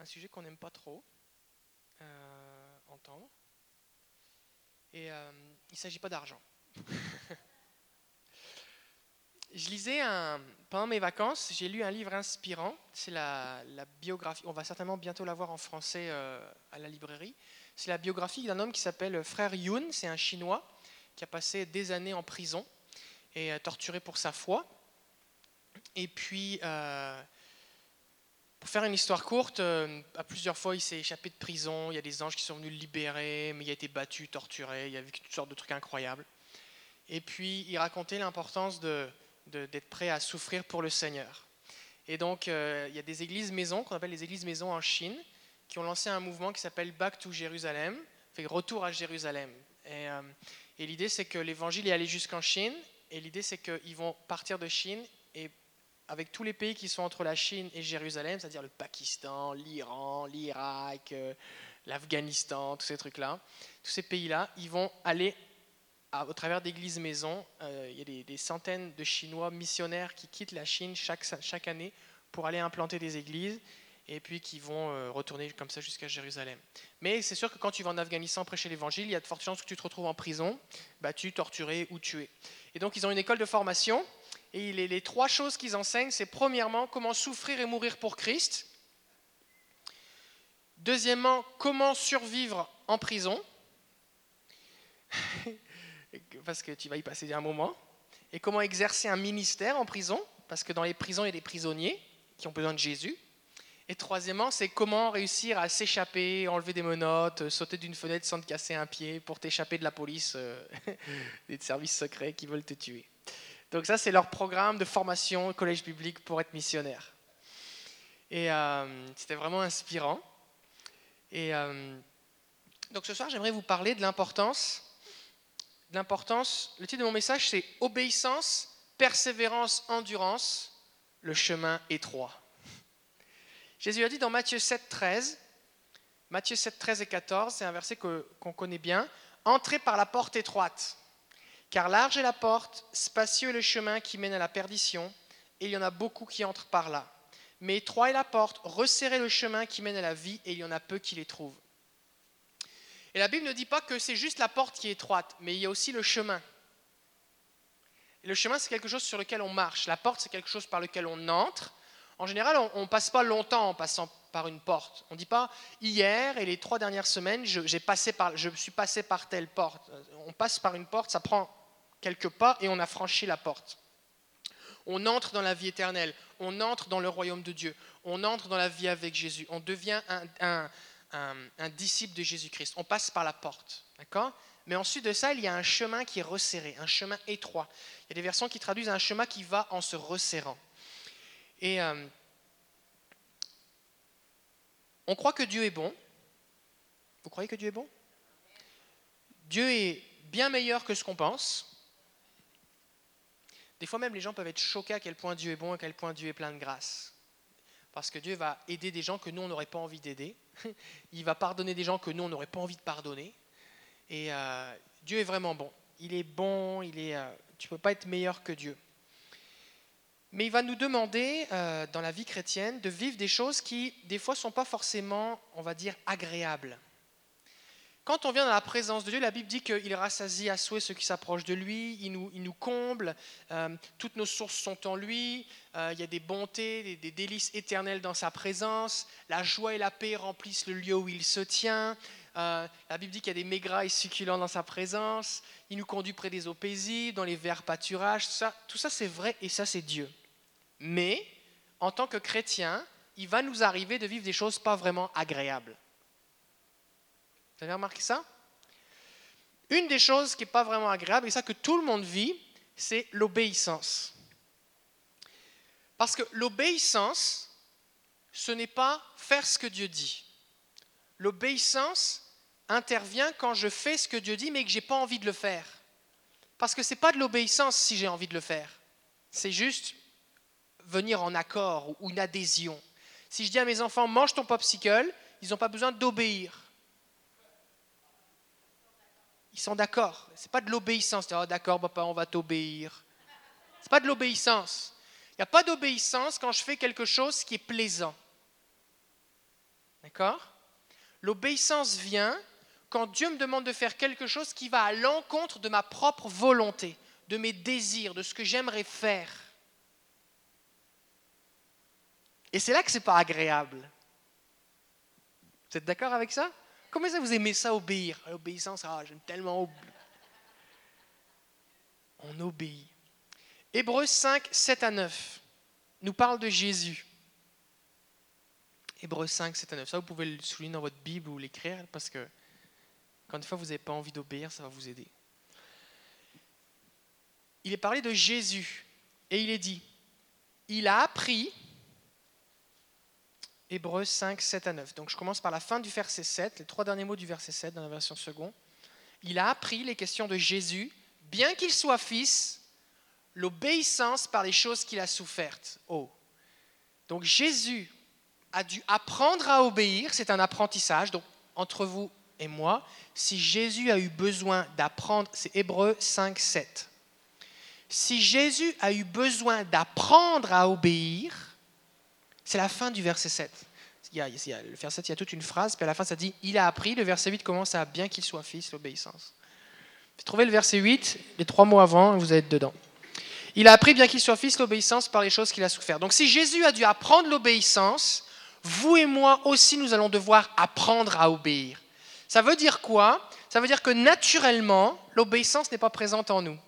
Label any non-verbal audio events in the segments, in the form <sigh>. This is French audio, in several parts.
un sujet qu'on n'aime pas trop euh, entendre. Et euh, il ne s'agit pas d'argent. <laughs> Je lisais pendant mes vacances, j'ai lu un livre inspirant. C'est la, biographie. On va certainement bientôt l'avoir en français euh, à la librairie. C'est la biographie d'un homme qui s'appelle Frère Yun. C'est un Chinois qui a passé des années en prison et torturé pour sa foi. Et puis, pour faire une histoire courte, euh, à plusieurs fois il s'est échappé de prison, il y a des anges qui sont venus le libérer, mais il a été battu, torturé, il a vécu toutes sortes de trucs incroyables. Et puis il racontait l'importance d'être prêt à souffrir pour le Seigneur. Et donc euh, il y a des églises maisons, qu'on appelle les églises maisons en Chine, qui ont lancé un mouvement qui s'appelle Back to Jérusalem, fait retour à Jérusalem. Et, euh, et l'idée c'est que l'évangile est allé jusqu'en Chine, et l'idée c'est qu'ils vont partir de Chine avec tous les pays qui sont entre la Chine et Jérusalem, c'est-à-dire le Pakistan, l'Iran, l'Irak, euh, l'Afghanistan, tous ces trucs-là, tous ces pays-là, ils vont aller au travers d'églises maisons. Euh, il y a des, centaines de Chinois missionnaires qui quittent la Chine chaque, année pour aller implanter des églises et puis qui vont euh, retourner comme ça jusqu'à Jérusalem. Mais c'est sûr que quand tu vas en Afghanistan prêcher l'évangile, il y a de fortes chances que tu te retrouves en prison, battu, torturé ou tué. Et donc ils ont une école de formation et les, trois choses qu'ils enseignent, c'est premièrement comment souffrir et mourir pour Christ. Deuxièmement, comment survivre en prison. <laughs> parce que tu vas y passer un moment. Et comment exercer un ministère en prison. Parce que dans les prisons, il y a des prisonniers qui ont besoin de Jésus. Et troisièmement, c'est comment réussir à s'échapper, enlever des menottes, sauter d'une fenêtre sans te casser un pied pour t'échapper de la police, euh, <laughs> des services secrets qui veulent te tuer. Donc ça, c'est leur programme de formation au collège biblique pour être missionnaire. Et euh, c'était vraiment inspirant. Et euh, donc ce soir, j'aimerais vous parler de l'importance. L'importance, le titre de mon message, c'est Obéissance, persévérance, endurance, le chemin étroit. Jésus a dit dans Matthieu 7, 13, Matthieu 7, 13 et 14, c'est un verset qu'on connaît bien, Entrez par la porte étroite. Car large est la porte, spacieux est le chemin qui mène à la perdition, et il y en a beaucoup qui entrent par là. Mais étroit est la porte, resserrez le chemin qui mène à la vie, et il y en a peu qui les trouvent. Et la Bible ne dit pas que c'est juste la porte qui est étroite, mais il y a aussi le chemin. Le chemin, c'est quelque chose sur lequel on marche. La porte, c'est quelque chose par lequel on entre. En général, on ne passe pas longtemps en passant par une porte. On ne dit pas hier et les trois dernières semaines, je, je suis passé par telle porte. On passe par une porte, ça prend quelques pas et on a franchi la porte. On entre dans la vie éternelle, on entre dans le royaume de Dieu, on entre dans la vie avec Jésus, on devient un, disciple de Jésus-Christ, on passe par la porte. D'accord? Mais ensuite de ça, il y a un chemin qui est resserré, un chemin étroit. Il y a des versions qui traduisent un chemin qui va en se resserrant. Et euh, on croit que Dieu est bon. Vous croyez que Dieu est bon? Dieu est bien meilleur que ce qu'on pense. Des fois même, les gens peuvent être choqués à quel point Dieu est bon, à quel point Dieu est plein de grâce. Parce que Dieu va aider des gens que nous, on n'aurait pas envie d'aider. <laughs> Il va pardonner des gens que nous, on n'aurait pas envie de pardonner. Et euh, Dieu est vraiment bon. Il est bon, il est, euh, tu ne peux pas être meilleur que Dieu. Mais il va nous demander, euh, dans la vie chrétienne, de vivre des choses qui, des fois, ne sont pas forcément, on va dire, agréables. Quand on vient dans la présence de Dieu, la Bible dit qu'il rassasie à souhait ceux qui s'approchent de lui, il nous, comble, euh, toutes nos sources sont en lui, euh, il y a des bontés, des, délices éternelles dans sa présence, la joie et la paix remplissent le lieu où il se tient, euh, la Bible dit qu'il y a des maigrailles succulents dans sa présence, il nous conduit près des eaux paisibles, dans les verts pâturages, ça, tout ça c'est vrai et ça c'est Dieu. Mais en tant que chrétien, il va nous arriver de vivre des choses pas vraiment agréables. Vous avez remarqué ça? Une des choses qui n'est pas vraiment agréable, et ça que tout le monde vit, c'est l'obéissance. Parce que l'obéissance, ce n'est pas faire ce que Dieu dit. L'obéissance intervient quand je fais ce que Dieu dit, mais que je n'ai pas envie de le faire. Parce que ce n'est pas de l'obéissance si j'ai envie de le faire. C'est juste venir en accord ou une adhésion. Si je dis à mes enfants, mange ton popsicle, ils n'ont pas besoin d'obéir. Ils sont d'accord. Ce n'est pas de l'obéissance. Oh, d'accord, papa, on va t'obéir. Ce n'est pas de l'obéissance. Il n'y a pas d'obéissance quand je fais quelque chose qui est plaisant. D'accord? L'obéissance vient quand Dieu me demande de faire quelque chose qui va à l'encontre de ma propre volonté, de mes désirs, de ce que j'aimerais faire. Et c'est là que c'est pas agréable. Vous êtes d'accord avec ça? Comment ça vous aimez ça obéir? L'obéissance, ah, j'aime tellement obéir. On obéit. Hébreux 5, 7 à 9 nous parle de Jésus. Hébreux 5, 7 à 9. Ça, vous pouvez le souligner dans votre Bible ou l'écrire parce que quand une fois vous n'avez pas envie d'obéir, ça va vous aider. Il est parlé de Jésus et il est dit il a appris Hébreux 5, 7 à 9. Donc je commence par la fin du verset 7, les trois derniers mots du verset 7 dans la version seconde. Il a appris les questions de Jésus, bien qu'il soit fils, l'obéissance par les choses qu'il a souffertes. Oh. Donc Jésus a dû apprendre à obéir, c'est un apprentissage. Donc entre vous et moi, si Jésus a eu besoin d'apprendre, c'est Hébreux 5, 7. Si Jésus a eu besoin d'apprendre à obéir, c'est la fin du verset 7. Il y, a, le verset 7, il y a toute une phrase, puis à la fin ça dit Il a appris. Le verset 8 commence à bien qu'il soit fils, l'obéissance. Trouvez le verset 8, les trois mots avant, vous êtes dedans. Il a appris, bien qu'il soit fils, l'obéissance par les choses qu'il a souffert. Donc si Jésus a dû apprendre l'obéissance, vous et moi aussi, nous allons devoir apprendre à obéir. Ça veut dire quoi? Ça veut dire que naturellement, l'obéissance n'est pas présente en nous.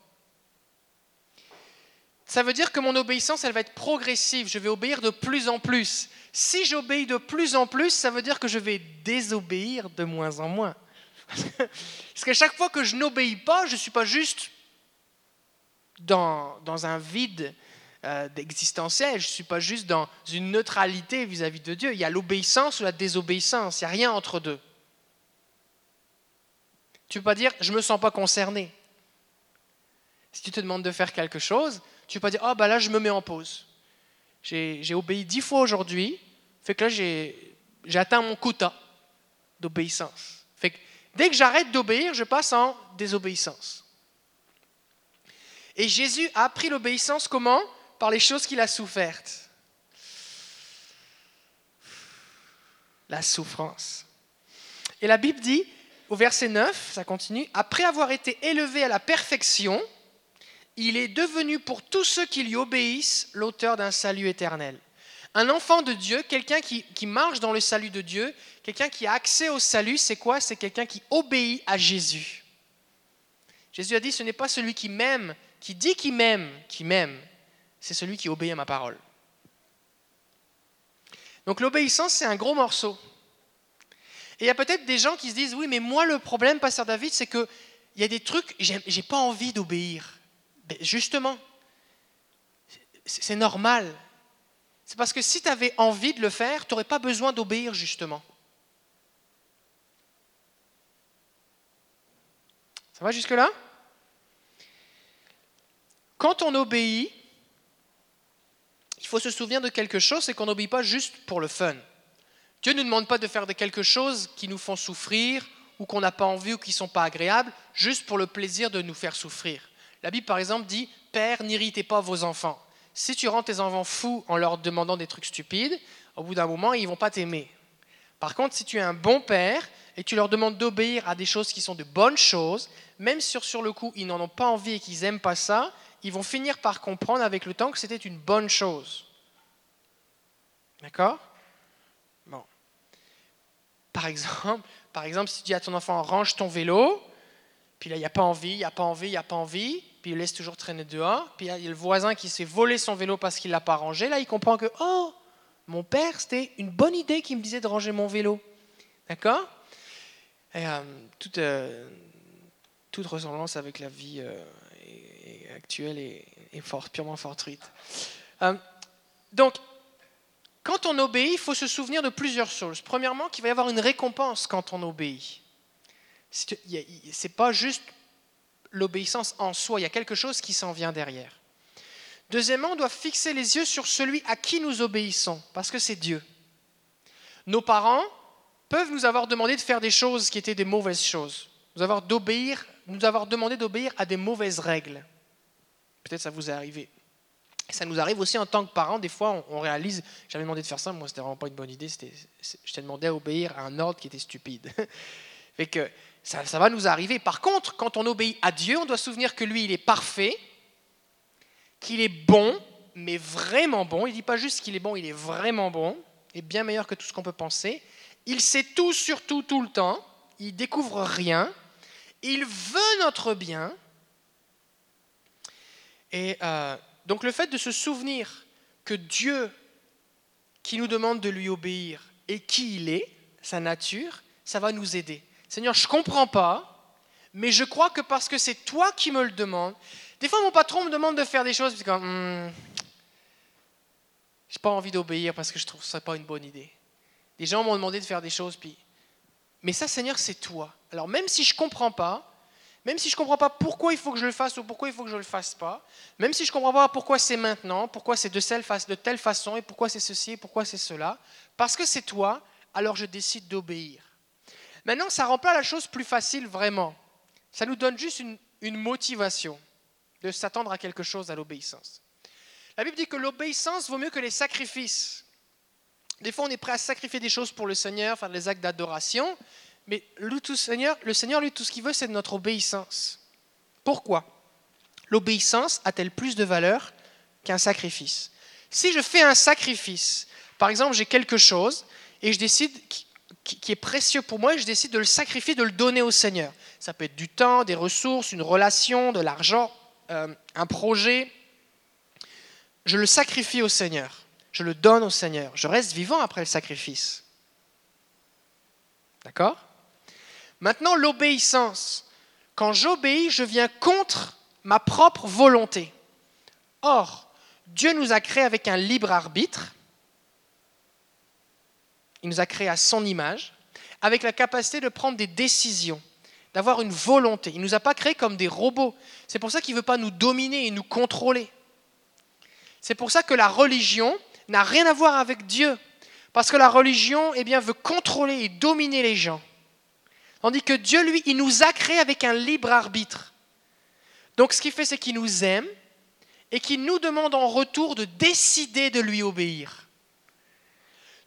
Ça veut dire que mon obéissance, elle va être progressive. Je vais obéir de plus en plus. Si j'obéis de plus en plus, ça veut dire que je vais désobéir de moins en moins. <laughs> Parce que chaque fois que je n'obéis pas, je ne suis pas juste dans, dans un vide euh, existentiel, je ne suis pas juste dans une neutralité vis-à-vis -vis de Dieu. Il y a l'obéissance ou la désobéissance, il n'y a rien entre deux. Tu ne peux pas dire je ne me sens pas concerné. Si tu te demandes de faire quelque chose, tu peux pas dire, oh, bah là, je me mets en pause. J'ai obéi dix fois aujourd'hui, fait que là, j'ai atteint mon quota d'obéissance. Fait que dès que j'arrête d'obéir, je passe en désobéissance. Et Jésus a appris l'obéissance comment? Par les choses qu'il a souffertes. La souffrance. Et la Bible dit, au verset 9, ça continue, après avoir été élevé à la perfection, il est devenu pour tous ceux qui lui obéissent l'auteur d'un salut éternel. Un enfant de Dieu, quelqu'un qui, marche dans le salut de Dieu, quelqu'un qui a accès au salut, c'est quoi? C'est quelqu'un qui obéit à Jésus. Jésus a dit, ce n'est pas celui qui m'aime, qui dit qu'il m'aime, qui m'aime, c'est celui qui obéit à ma parole. Donc l'obéissance, c'est un gros morceau. Et il y a peut-être des gens qui se disent, oui, mais moi le problème, pasteur David, c'est qu'il y a des trucs, j'ai pas envie d'obéir. Justement, c'est normal. C'est parce que si tu avais envie de le faire, tu n'aurais pas besoin d'obéir, justement. Ça va jusque-là? Quand on obéit, il faut se souvenir de quelque chose, c'est qu'on n'obéit pas juste pour le fun. Dieu ne nous demande pas de faire quelque chose qui nous font souffrir ou qu'on n'a pas envie ou qui ne sont pas agréables, juste pour le plaisir de nous faire souffrir. La Bible, par exemple, dit Père, n'irritez pas vos enfants. Si tu rends tes enfants fous en leur demandant des trucs stupides, au bout d'un moment, ils vont pas t'aimer. Par contre, si tu es un bon père et tu leur demandes d'obéir à des choses qui sont de bonnes choses, même sur, sur le coup, ils n'en ont pas envie et qu'ils n'aiment pas ça, ils vont finir par comprendre avec le temps que c'était une bonne chose. D'accord? Bon. Par exemple, par exemple, si tu dis à ton enfant range ton vélo, puis là, il n'y a pas envie, il n'y a pas envie, il n'y a pas envie, puis il laisse toujours traîner dehors. Puis il y a le voisin qui s'est volé son vélo parce qu'il l'a pas rangé. Là, il comprend que, oh, mon père, c'était une bonne idée qui me disait de ranger mon vélo. D'accord? Euh, toute, euh, toute, ressemblance avec la vie euh, actuelle est, fort, purement fortuite. donc, quand on obéit, il faut se souvenir de plusieurs choses. Premièrement, qu'il va y avoir une récompense quand on obéit. Ce n'est pas juste l'obéissance en soi, il y a quelque chose qui s'en vient derrière. Deuxièmement, on doit fixer les yeux sur celui à qui nous obéissons, parce que c'est Dieu. Nos parents peuvent nous avoir demandé de faire des choses qui étaient des mauvaises choses, nous avoir, nous avoir demandé d'obéir à des mauvaises règles. Peut-être ça vous est arrivé. Ça nous arrive aussi en tant que parents, des fois on, réalise, j'avais demandé de faire ça, moi c'était vraiment pas une bonne idée, je t'ai demandé à obéir à un ordre qui était stupide. <laughs> fait que ça, va nous arriver. Par contre, quand on obéit à Dieu, on doit se souvenir que lui, il est parfait, qu'il est bon, mais vraiment bon. Il ne dit pas juste qu'il est bon, il est vraiment bon, et bien meilleur que tout ce qu'on peut penser. Il sait tout sur tout, tout le temps. Il découvre rien. Il veut notre bien. Et euh, donc le fait de se souvenir que Dieu, qui nous demande de lui obéir, et qui il est, sa nature, ça va nous aider. Seigneur, je ne comprends pas, mais je crois que parce que c'est toi qui me le demandes. Des fois, mon patron me demande de faire des choses, puis comme, hmm, pas envie d'obéir parce que je trouve pas une bonne idée. Des gens m'ont demandé de faire des choses, puis. Mais ça, Seigneur, c'est toi. Alors même si je comprends pas, même si je comprends pas pourquoi il faut que je le fasse ou pourquoi il faut que je le fasse pas, même si je comprends pas pourquoi c'est maintenant, pourquoi c'est de, de telle façon et pourquoi c'est ceci et pourquoi c'est cela, parce que c'est toi, alors je décide d'obéir. Maintenant, ça rend pas la chose plus facile vraiment. Ça nous donne juste une, motivation de s'attendre à quelque chose à l'obéissance. La Bible dit que l'obéissance vaut mieux que les sacrifices. Des fois, on est prêt à sacrifier des choses pour le Seigneur, faire des actes d'adoration, mais le, Seigneur, le Seigneur, lui, tout ce qu'il veut, c'est notre obéissance. Pourquoi? L'obéissance a-t-elle plus de valeur qu'un sacrifice? Si je fais un sacrifice, par exemple, j'ai quelque chose et je décide qui est précieux pour moi et je décide de le sacrifier, de le donner au Seigneur. Ça peut être du temps, des ressources, une relation, de l'argent, euh, un projet, je le sacrifie au Seigneur, je le donne au Seigneur, je reste vivant après le sacrifice. D'accord? Maintenant, l'obéissance. Quand j'obéis, je viens contre ma propre volonté. Or, Dieu nous a créés avec un libre arbitre. Il nous a créés à son image, avec la capacité de prendre des décisions, d'avoir une volonté. Il ne nous a pas créés comme des robots. C'est pour ça qu'il ne veut pas nous dominer et nous contrôler. C'est pour ça que la religion n'a rien à voir avec Dieu. Parce que la religion eh veut contrôler et dominer les gens. Tandis que Dieu, lui, il nous a créés avec un libre arbitre. Donc ce qu'il fait, c'est qu'il nous aime et qu'il nous demande en retour de décider de lui obéir.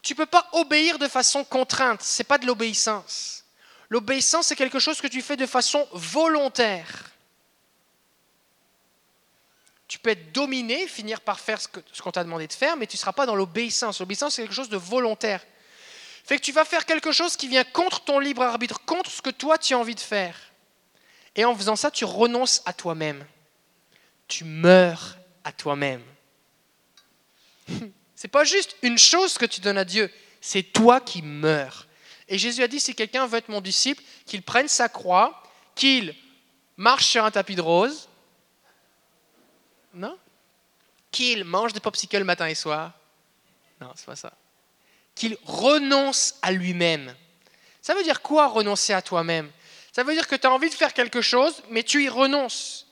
Tu ne peux pas obéir de façon contrainte, ce n'est pas de l'obéissance. L'obéissance, c'est quelque chose que tu fais de façon volontaire. Tu peux être dominé, finir par faire ce qu'on t'a demandé de faire, mais tu ne seras pas dans l'obéissance. L'obéissance, c'est quelque chose de volontaire. Fait que tu vas faire quelque chose qui vient contre ton libre arbitre, contre ce que toi tu as envie de faire. Et en faisant ça, tu renonces à toi-même. Tu meurs à toi-même. <laughs> C'est pas juste une chose que tu donnes à Dieu, c'est toi qui meurs. Et Jésus a dit si quelqu'un veut être mon disciple, qu'il prenne sa croix, qu'il marche sur un tapis de rose, non? Qu'il mange des popsicles matin et soir Non, c'est pas ça. Qu'il renonce à lui-même. Ça veut dire quoi renoncer à toi-même? Ça veut dire que tu as envie de faire quelque chose, mais tu y renonces.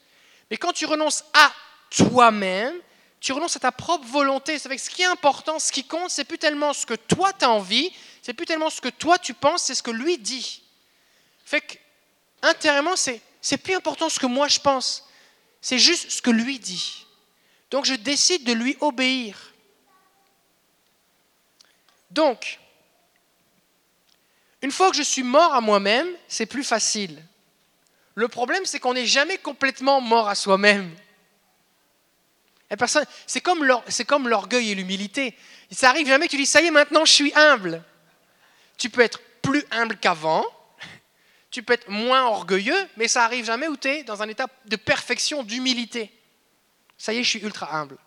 Mais quand tu renonces à toi-même, tu renonces à ta propre volonté. C'est ce qui est important, ce qui compte, c'est plus tellement ce que toi tu as envie, c'est plus tellement ce que toi tu penses, c'est ce que lui dit. Fait que, intérieurement, c'est, c'est plus important ce que moi je pense. C'est juste ce que lui dit. Donc je décide de lui obéir. Donc, une fois que je suis mort à moi-même, c'est plus facile. Le problème, c'est qu'on n'est jamais complètement mort à soi-même. C'est comme l'orgueil et l'humilité. Ça arrive jamais que tu dis, ça y est, maintenant je suis humble. Tu peux être plus humble qu'avant, tu peux être moins orgueilleux, mais ça arrive jamais où tu es dans un état de perfection, d'humilité. Ça y est, je suis ultra humble.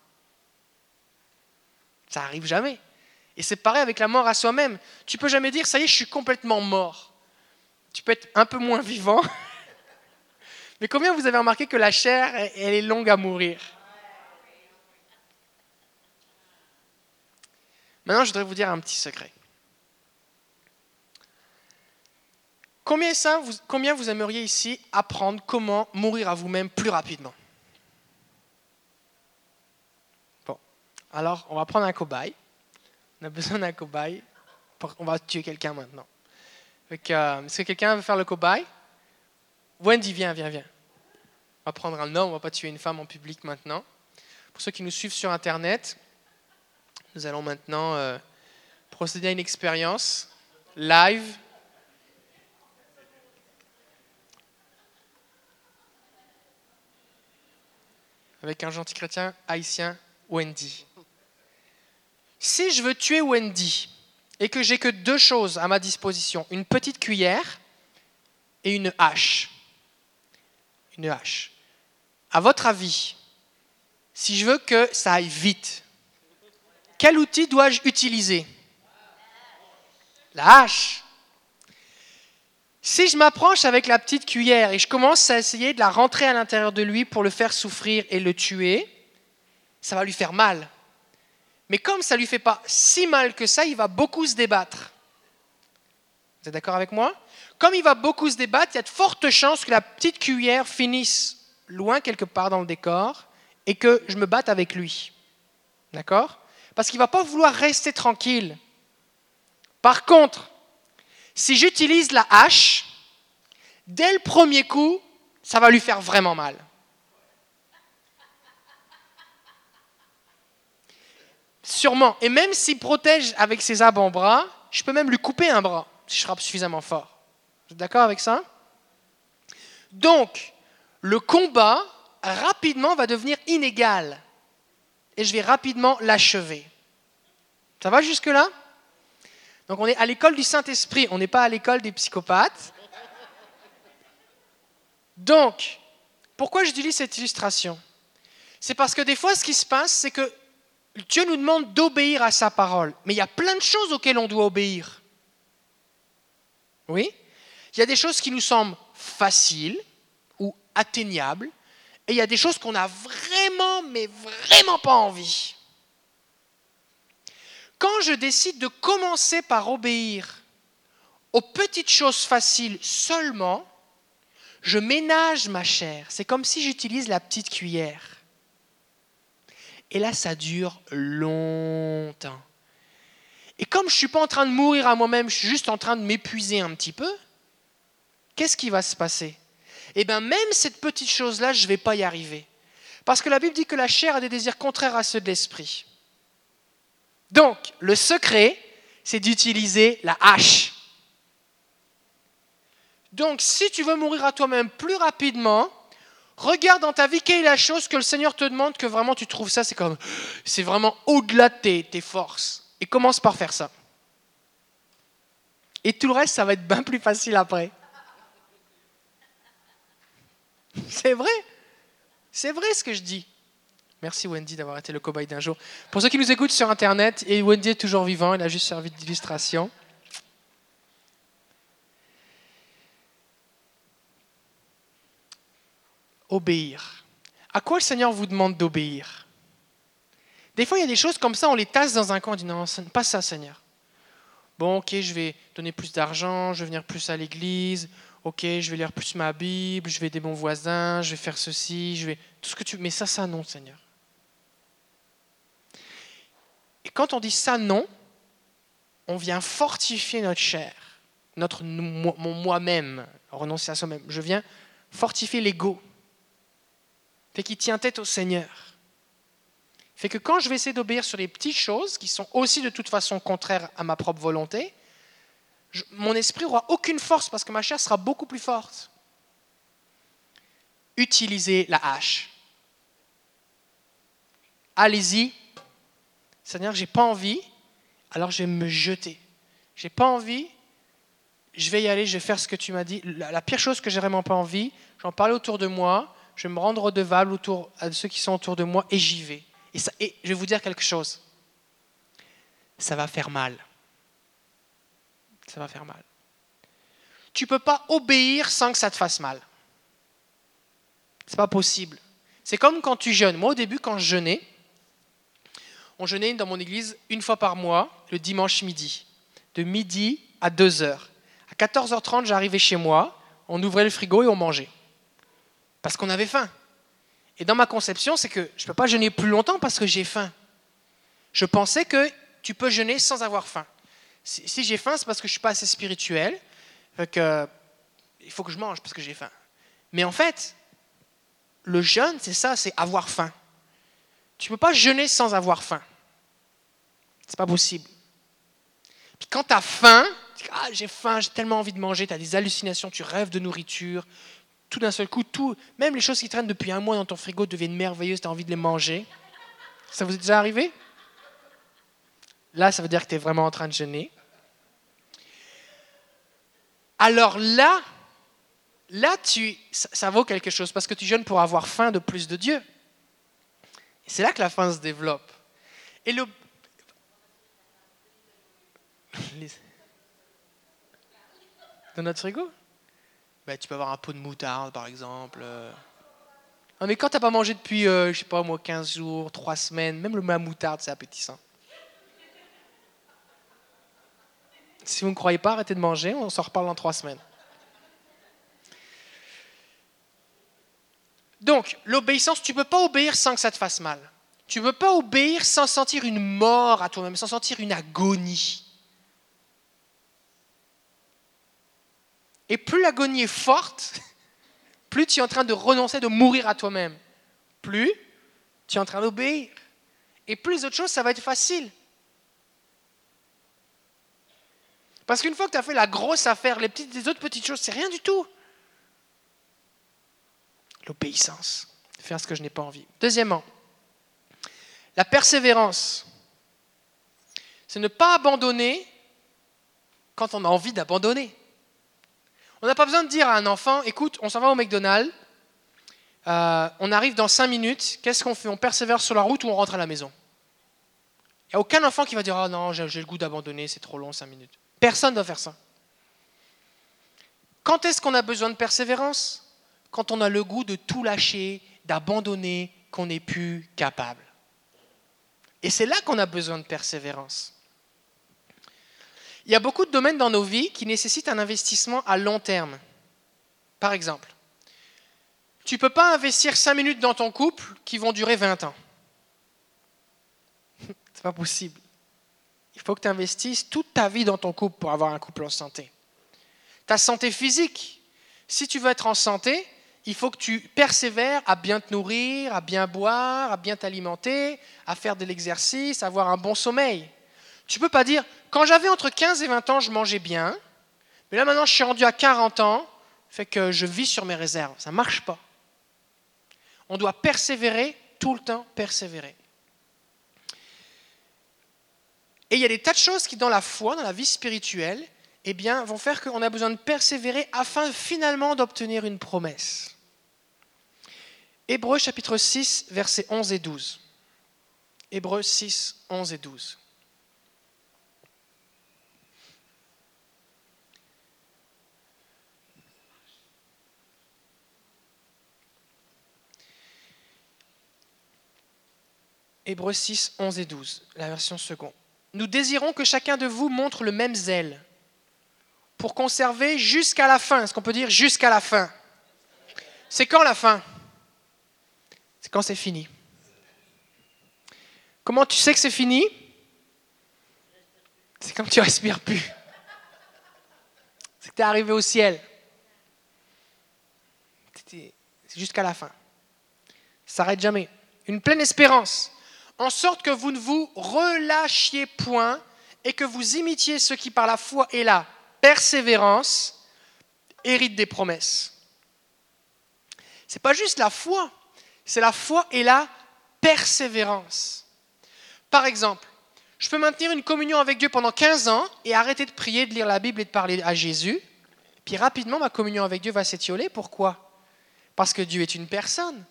Ça arrive jamais. Et c'est pareil avec la mort à soi-même. Tu peux jamais dire, ça y est, je suis complètement mort. Tu peux être un peu moins vivant. <laughs> Mais combien vous avez remarqué que la chair, elle est longue à mourir? Maintenant, je voudrais vous dire un petit secret. Combien, ça, vous, combien vous aimeriez ici apprendre comment mourir à vous-même plus rapidement Bon, alors on va prendre un cobaye. On a besoin d'un cobaye. On va tuer quelqu'un maintenant. Euh, est-ce que quelqu'un veut faire le cobaye Wendy, viens, viens, viens. On va prendre un homme, on va pas tuer une femme en public maintenant. Pour ceux qui nous suivent sur Internet, nous allons maintenant euh, procéder à une expérience live. Avec un gentil chrétien haïtien, Wendy. Si je veux tuer Wendy et que j'ai que deux choses à ma disposition, une petite cuillère et une hache, une hache. À votre avis, si je veux que ça aille vite, quel outil dois-je utiliser? La hache. Si je m'approche avec la petite cuillère et je commence à essayer de la rentrer à l'intérieur de lui pour le faire souffrir et le tuer, ça va lui faire mal. Mais comme ça ne lui fait pas si mal que ça, il va beaucoup se débattre. Vous êtes d'accord avec moi? Comme il va beaucoup se débattre, il y a de fortes chances que la petite cuillère finisse loin quelque part dans le décor et que je me batte avec lui. D'accord? Parce qu'il ne va pas vouloir rester tranquille. Par contre, si j'utilise la hache, dès le premier coup, ça va lui faire vraiment mal. Sûrement. Et même s'il protège avec ses avant-bras, je peux même lui couper un bras si je frappe suffisamment fort. Vous êtes d'accord avec ça? Donc, le combat rapidement va devenir inégal et je vais rapidement l'achever. Ça va jusque-là? Donc on est à l'école du Saint-Esprit, on n'est pas à l'école des psychopathes. Donc, pourquoi j'utilise cette illustration? C'est parce que des fois, ce qui se passe, c'est que Dieu nous demande d'obéir à sa parole, mais il y a plein de choses auxquelles on doit obéir. Oui? Il y a des choses qui nous semblent faciles, atteignable, et il y a des choses qu'on a vraiment, mais vraiment pas envie. Quand je décide de commencer par obéir aux petites choses faciles seulement, je ménage ma chair. C'est comme si j'utilise la petite cuillère. Et là, ça dure longtemps. Et comme je ne suis pas en train de mourir à moi-même, je suis juste en train de m'épuiser un petit peu, qu'est-ce qui va se passer? Eh bien même cette petite chose-là, je ne vais pas y arriver. Parce que la Bible dit que la chair a des désirs contraires à ceux de l'esprit. Donc, le secret, c'est d'utiliser la hache. Donc, si tu veux mourir à toi-même plus rapidement, regarde dans ta vie quelle est la chose que le Seigneur te demande que vraiment tu trouves ça, c'est comme, c'est vraiment au-delà de tes, tes forces. Et commence par faire ça. Et tout le reste, ça va être bien plus facile après. <laughs> C'est vrai. C'est vrai ce que je dis. Merci Wendy d'avoir été le cobaye d'un jour. Pour ceux qui nous écoutent sur Internet, et Wendy est toujours vivant, il a juste servi d'illustration. Obéir. À quoi le Seigneur vous demande d'obéir? Des fois, il y a des choses comme ça, on les tasse dans un coin, on dit non, pas ça, Seigneur. Bon, ok, je vais donner plus d'argent, je vais venir plus à l'église, ok, je vais lire plus ma Bible, je vais aider mon voisin, je vais faire ceci, je vais tout ce que tu. Mais ça, ça non, Seigneur. Et quand on dit ça non, on vient fortifier notre chair, notre mon moi-même, renoncer à soi-même. Je viens fortifier l'ego, fait qu'il tient tête au Seigneur. Fait que quand je vais essayer d'obéir sur les petites choses qui sont aussi de toute façon contraires à ma propre volonté, mon esprit n'aura aucune force parce que ma chair sera beaucoup plus forte. Utilisez la hache. Allez-y. Seigneur, j'ai pas envie, alors je vais me jeter. J'ai pas envie, je vais y aller, je vais faire ce que tu m'as dit. La, pire chose que j'ai vraiment pas envie, j'en parle autour de moi, je vais me rendre redevable autour, à ceux qui sont autour de moi et j'y vais. Et, et je vais vous dire quelque chose. Ça va faire mal va faire mal. Tu ne peux pas obéir sans que ça te fasse mal. C'est pas possible. C'est comme quand tu jeûnes. Moi, au début, quand je jeûnais, on jeûnait dans mon église une fois par mois, le dimanche midi, de midi à 2 heures. À 14h30, j'arrivais chez moi, on ouvrait le frigo et on mangeait. Parce qu'on avait faim. Et dans ma conception, c'est que je ne peux pas jeûner plus longtemps parce que j'ai faim. Je pensais que tu peux jeûner sans avoir faim. Si, j'ai faim, c'est parce que je ne suis pas assez spirituel. que, il faut que je mange parce que j'ai faim. Mais en fait, le jeûne, c'est ça, c'est avoir faim. Tu ne peux pas jeûner sans avoir faim. C'est pas possible. Puis quand tu as faim, ah, j'ai faim, j'ai tellement envie de manger, tu as des hallucinations, tu rêves de nourriture. Tout d'un seul coup, tout, même les choses qui traînent depuis un mois dans ton frigo deviennent merveilleuses, tu as envie de les manger. Ça vous est déjà arrivé? Là, ça veut dire que tu es vraiment en train de jeûner. Alors là, là, tu, ça, vaut quelque chose parce que tu jeûnes pour avoir faim de plus de Dieu. C'est là que la faim se développe. Et le. <laughs> Dans notre frigo? Ben, Tu peux avoir un pot de moutarde, par exemple. Non, mais quand tu n'as pas mangé depuis, euh, je sais pas moi, 15 jours, 3 semaines, même le moutarde, c'est appétissant. Si vous ne croyez pas, arrêtez de manger, on s'en reparle dans 3 semaines. Donc, l'obéissance, tu ne peux pas obéir sans que ça te fasse mal. Tu ne peux pas obéir sans sentir une mort à toi-même, sans sentir une agonie. Et plus l'agonie est forte, <laughs> plus tu es en train de renoncer, de mourir à toi-même. Plus tu es en train d'obéir. Et plus les autres choses, ça va être facile. Parce qu'une fois que tu as fait la grosse affaire, les, petites, les autres petites choses, c'est rien du tout. L'obéissance, faire ce que je n'ai pas envie. Deuxièmement, la persévérance. C'est ne pas abandonner quand on a envie d'abandonner. On n'a pas besoin de dire à un enfant, écoute, on s'en va au McDonald's, euh, on arrive dans cinq minutes, qu'est-ce qu'on fait? On persévère sur la route ou on rentre à la maison? Il n'y a aucun enfant qui va dire, oh non, j'ai le goût d'abandonner, c'est trop long, cinq minutes. Personne ne doit faire ça. Quand est-ce qu'on a besoin de persévérance? Quand on a le goût de tout lâcher, d'abandonner, qu'on n'est plus capable. Et c'est là qu'on a besoin de persévérance. Il y a beaucoup de domaines dans nos vies qui nécessitent un investissement à long terme. Par exemple, tu ne peux pas investir 5 minutes dans ton couple qui vont durer 20 ans. <laughs> C'est pas possible. Faut que tu investisses toute ta vie dans ton couple pour avoir un couple en santé. Ta santé physique. Si tu veux être en santé, il faut que tu persévères à bien te nourrir, à bien boire, à bien t'alimenter, à faire de l'exercice, à avoir un bon sommeil. Tu ne peux pas dire, quand j'avais entre 15 et 20 ans, je mangeais bien, mais là maintenant je suis rendu à 40 ans, fait que je vis sur mes réserves. Ça ne marche pas. On doit persévérer, tout le temps persévérer. Et il y a des tas de choses qui, dans la foi, dans la vie spirituelle, eh bien, vont faire qu'on a besoin de persévérer afin finalement d'obtenir une promesse. Hébreux chapitre 6, versets 11 et 12. Hébreux 6, 11 et 12. Hébreux 6, 11 et 12, la version seconde. Nous désirons que chacun de vous montre le même zèle pour conserver jusqu'à la fin. Est-ce qu'on peut dire jusqu'à la fin? C'est quand la fin? C'est quand c'est fini. Comment tu sais que c'est fini? C'est quand tu respires plus. C'est que tu es arrivé au ciel. C'est jusqu'à la fin. Ça s'arrête jamais. Une pleine espérance en sorte que vous ne vous relâchiez point et que vous imitiez ce qui par la foi et la persévérance hérite des promesses. Ce n'est pas juste la foi, c'est la foi et la persévérance. Par exemple, je peux maintenir une communion avec Dieu pendant 15 ans et arrêter de prier, de lire la Bible et de parler à Jésus. Puis rapidement, ma communion avec Dieu va s'étioler. Pourquoi? Parce que Dieu est une personne.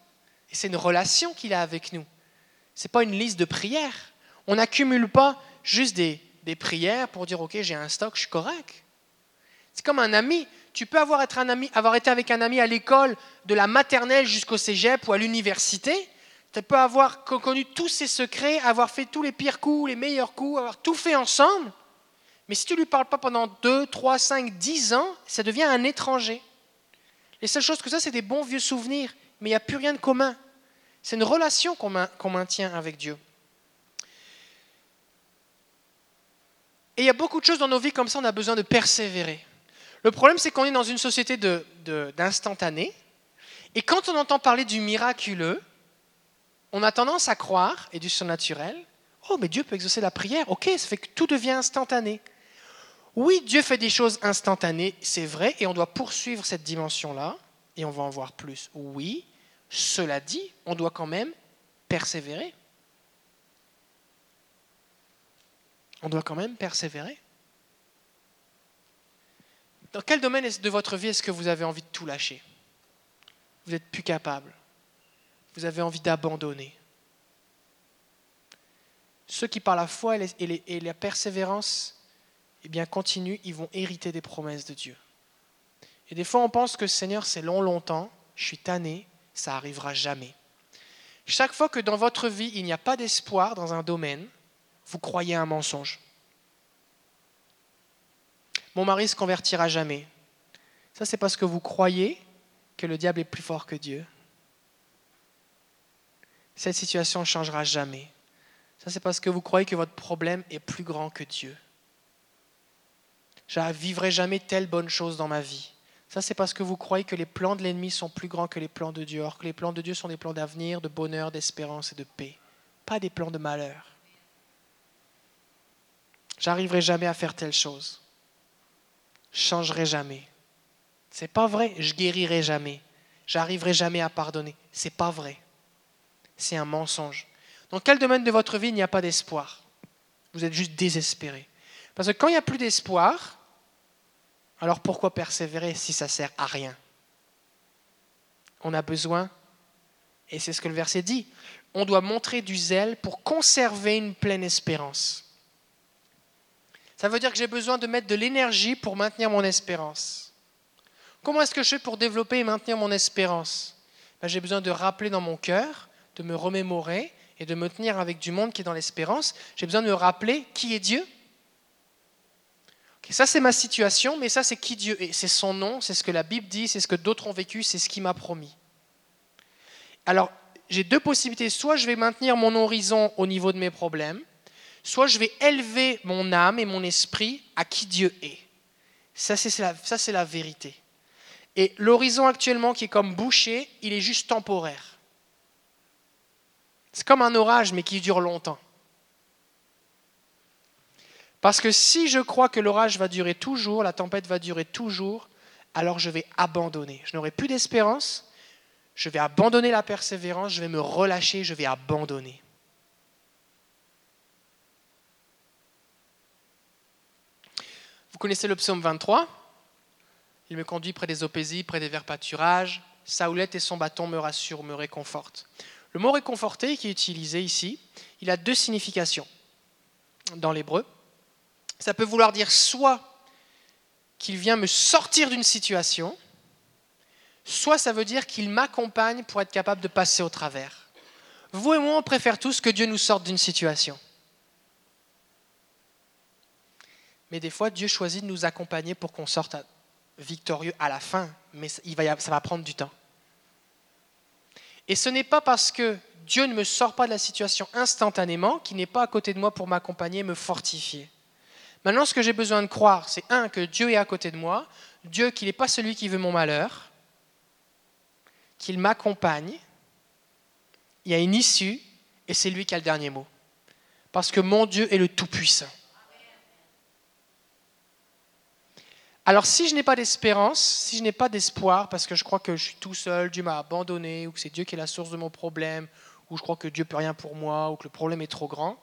Et c'est une relation qu'il a avec nous. N'est pas une liste de prières. On n'accumule pas juste des, des, prières pour dire, OK, j'ai un stock, je suis correct. C'est comme un ami. Tu peux avoir, être un ami, avoir été avec un ami à l'école, de la maternelle jusqu'au cégep ou à l'université. Tu peux avoir connu tous ses secrets, avoir fait tous les pires coups, les meilleurs coups, avoir tout fait ensemble. Mais si tu ne lui parles pas pendant 2, 3, 5, 10 ans, ça devient un étranger. Les seules choses que ça, c'est des bons vieux souvenirs, mais il n'y a plus rien de commun. C'est une relation qu'on maintient avec Dieu. Et il y a beaucoup de choses dans nos vies comme ça, on a besoin de persévérer. Le problème, c'est qu'on est dans une société d'instantané. Et quand on entend parler du miraculeux, on a tendance à croire, et du surnaturel, oh mais Dieu peut exaucer la prière, ok, ça fait que tout devient instantané. Oui, Dieu fait des choses instantanées, c'est vrai, et on doit poursuivre cette dimension-là, et on va en voir plus. Oui, cela dit, on doit quand même persévérer. On doit quand même persévérer. Dans quel domaine de votre vie est-ce que vous avez envie de tout lâcher? Vous n'êtes plus capable. Vous avez envie d'abandonner. Ceux qui par la foi et la persévérance eh bien, continuent, ils vont hériter des promesses de Dieu. Et des fois, on pense que Seigneur, c'est long, longtemps, je suis tanné, ça arrivera jamais. Chaque fois que dans votre vie, il n'y a pas d'espoir dans un domaine, vous croyez un mensonge. Mon mari se convertira jamais. Ça, c'est parce que vous croyez que le diable est plus fort que Dieu. Cette situation ne changera jamais. Ça, c'est parce que vous croyez que votre problème est plus grand que Dieu. Je ne vivrai jamais telle bonne chose dans ma vie. Ça, c'est parce que vous croyez que les plans de l'ennemi sont plus grands que les plans de Dieu, or que les plans de Dieu sont des plans d'avenir, de bonheur, d'espérance et de paix, pas des plans de malheur. J'arriverai jamais à faire telle chose. Je changerai jamais. C'est pas vrai. Je guérirai jamais. J'arriverai jamais à pardonner. C'est pas vrai. C'est un mensonge. Dans quel domaine de votre vie il n'y a pas d'espoir? Vous êtes juste désespéré. Parce que quand il n'y a plus d'espoir, alors pourquoi persévérer si ça sert à rien? On a besoin, et c'est ce que le verset dit, on doit montrer du zèle pour conserver une pleine espérance. Ça veut dire que j'ai besoin de mettre de l'énergie pour maintenir mon espérance. Comment est-ce que je fais pour développer et maintenir mon espérance? Ben, J'ai besoin de rappeler dans mon cœur, de me remémorer et de me tenir avec du monde qui est dans l'espérance. J'ai besoin de me rappeler qui est Dieu. Ça, c'est ma situation, mais ça, c'est qui Dieu est. C'est son nom, c'est ce que la Bible dit, c'est ce que d'autres ont vécu, c'est ce qu'il m'a promis. Alors, j'ai deux possibilités. Soit je vais maintenir mon horizon au niveau de mes problèmes, soit je vais élever mon âme et mon esprit à qui Dieu est. Ça, c'est la, ça, c'est la vérité. Et l'horizon actuellement qui est comme bouché, il est juste temporaire. C'est comme un orage, mais qui dure longtemps. Parce que si je crois que l'orage va durer toujours, la tempête va durer toujours, alors je vais abandonner. Je n'aurai plus d'espérance, je vais abandonner la persévérance, je vais me relâcher, je vais abandonner. Vous connaissez le psaume 23 Il me conduit près des eaux paisibles, près des verts pâturages. Sa houlette et son bâton me rassurent, me réconfortent. Le mot réconforter qui est utilisé ici, il a deux significations dans l'hébreu. Ça peut vouloir dire soit qu'il vient me sortir d'une situation, soit ça veut dire qu'il m'accompagne pour être capable de passer au travers. Vous et moi, on préfère tous que Dieu nous sorte d'une situation. Mais des fois, Dieu choisit de nous accompagner pour qu'on sorte victorieux à la fin, mais ça va prendre du temps. Et ce n'est pas parce que Dieu ne me sort pas de la situation instantanément qu'il n'est pas à côté de moi pour m'accompagner et me fortifier. Maintenant, ce que j'ai besoin de croire, c'est un, que Dieu est à côté de moi, Dieu qu'il n'est pas celui qui veut mon malheur, qu'il m'accompagne, il y a une issue, et c'est lui qui a le dernier mot. Parce que mon Dieu est le Tout-Puissant. Alors si je n'ai pas d'espérance, si je n'ai pas d'espoir, parce que je crois que je suis tout seul, Dieu m'a abandonné, ou que c'est Dieu qui est la source de mon problème, ou je crois que Dieu peut rien pour moi, ou que le problème est trop grand,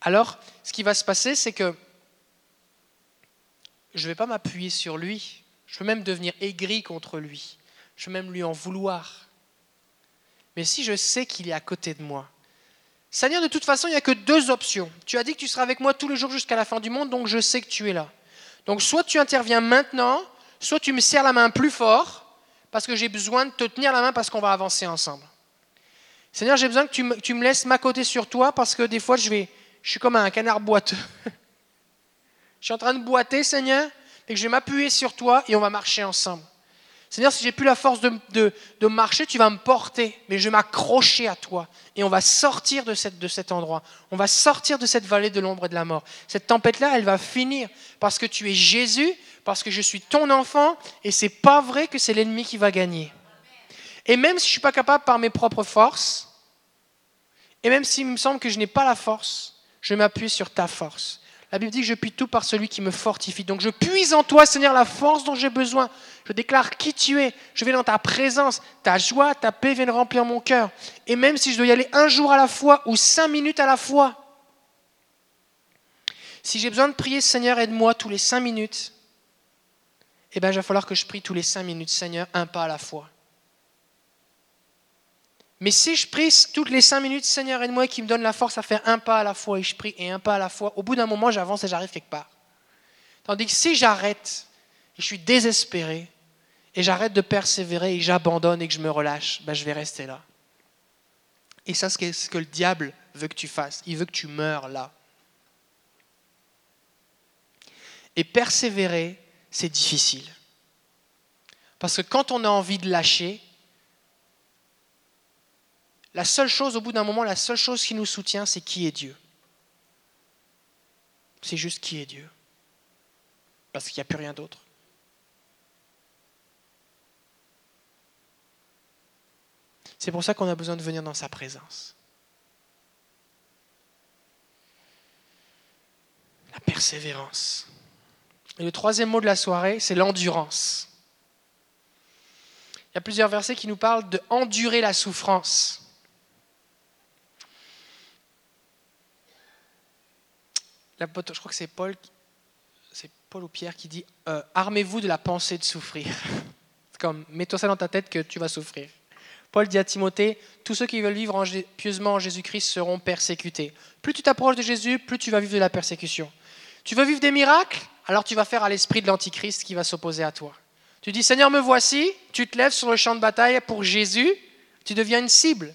alors ce qui va se passer, c'est que je ne vais pas m'appuyer sur lui. Je peux même devenir aigri contre lui. Je peux même lui en vouloir. Mais si je sais qu'il est à côté de moi, Seigneur, de toute façon, il n'y a que deux options. Tu as dit que tu seras avec moi tous les jours jusqu'à la fin du monde, donc je sais que tu es là. Donc soit tu interviens maintenant, soit tu me serres la main plus fort, parce que j'ai besoin de te tenir la main parce qu'on va avancer ensemble. Seigneur, j'ai besoin que tu me, laisses m'accoter sur toi, parce que des fois, je, vais, je suis comme un canard boiteux. <laughs> je suis en train de boiter, Seigneur, et que je vais m'appuyer sur toi et on va marcher ensemble. Seigneur, si j'ai plus la force de, marcher, tu vas me porter, mais je vais m'accrocher à toi. Et on va sortir de, cette, de cet endroit. On va sortir de cette vallée de l'ombre et de la mort. Cette tempête-là, elle va finir parce que tu es Jésus, parce que je suis ton enfant, et c'est pas vrai que c'est l'ennemi qui va gagner. Et même si je ne suis pas capable par mes propres forces, Et même s'il me semble que je n'ai pas la force, je m'appuie sur ta force. La Bible dit que je puis tout par celui qui me fortifie. Donc je puise en toi, Seigneur, la force dont j'ai besoin. Je déclare qui tu es. Je vais dans ta présence. Ta joie, ta paix viennent remplir mon cœur. Et même si je dois y aller un jour à la fois ou cinq minutes à la fois, si j'ai besoin de prier, Seigneur, aide-moi tous les cinq minutes, eh bien, il va falloir que je prie tous les cinq minutes, Seigneur, un pas à la fois. Mais si je prie toutes les cinq minutes, Seigneur, aide-moi, qui me donne la force à faire un pas à la fois, et je prie et un pas à la fois, au bout d'un moment, j'avance et j'arrive quelque part. Tandis que si j'arrête, et je suis désespéré, et j'arrête de persévérer, et j'abandonne et que je me relâche, ben je vais rester là. Et ça, c'est ce que le diable veut que tu fasses. Il veut que tu meurs là. Et persévérer, c'est difficile. Parce que quand on a envie de lâcher, la seule chose, au bout d'un moment, la seule chose qui nous soutient, c'est qui est Dieu. C'est juste qui est Dieu. Parce qu'il n'y a plus rien d'autre. C'est pour ça qu'on a besoin de venir dans sa présence. La persévérance. Et le troisième mot de la soirée, c'est l'endurance. Il y a plusieurs versets qui nous parlent de endurer la souffrance. Je crois que c'est Paul, ou Pierre qui dit euh, Armez-vous de la pensée de souffrir. <laughs> Comme mets-toi ça dans ta tête que tu vas souffrir. Paul dit à Timothée Tous ceux qui veulent vivre pieusement en Jésus-Christ seront persécutés. Plus tu t'approches de Jésus, plus tu vas vivre de la persécution. Tu veux vivre des miracles? Alors tu vas faire à l'esprit de l'Antichrist qui va s'opposer à toi. Tu dis Seigneur, me voici, tu te lèves sur le champ de bataille pour Jésus, tu deviens une cible.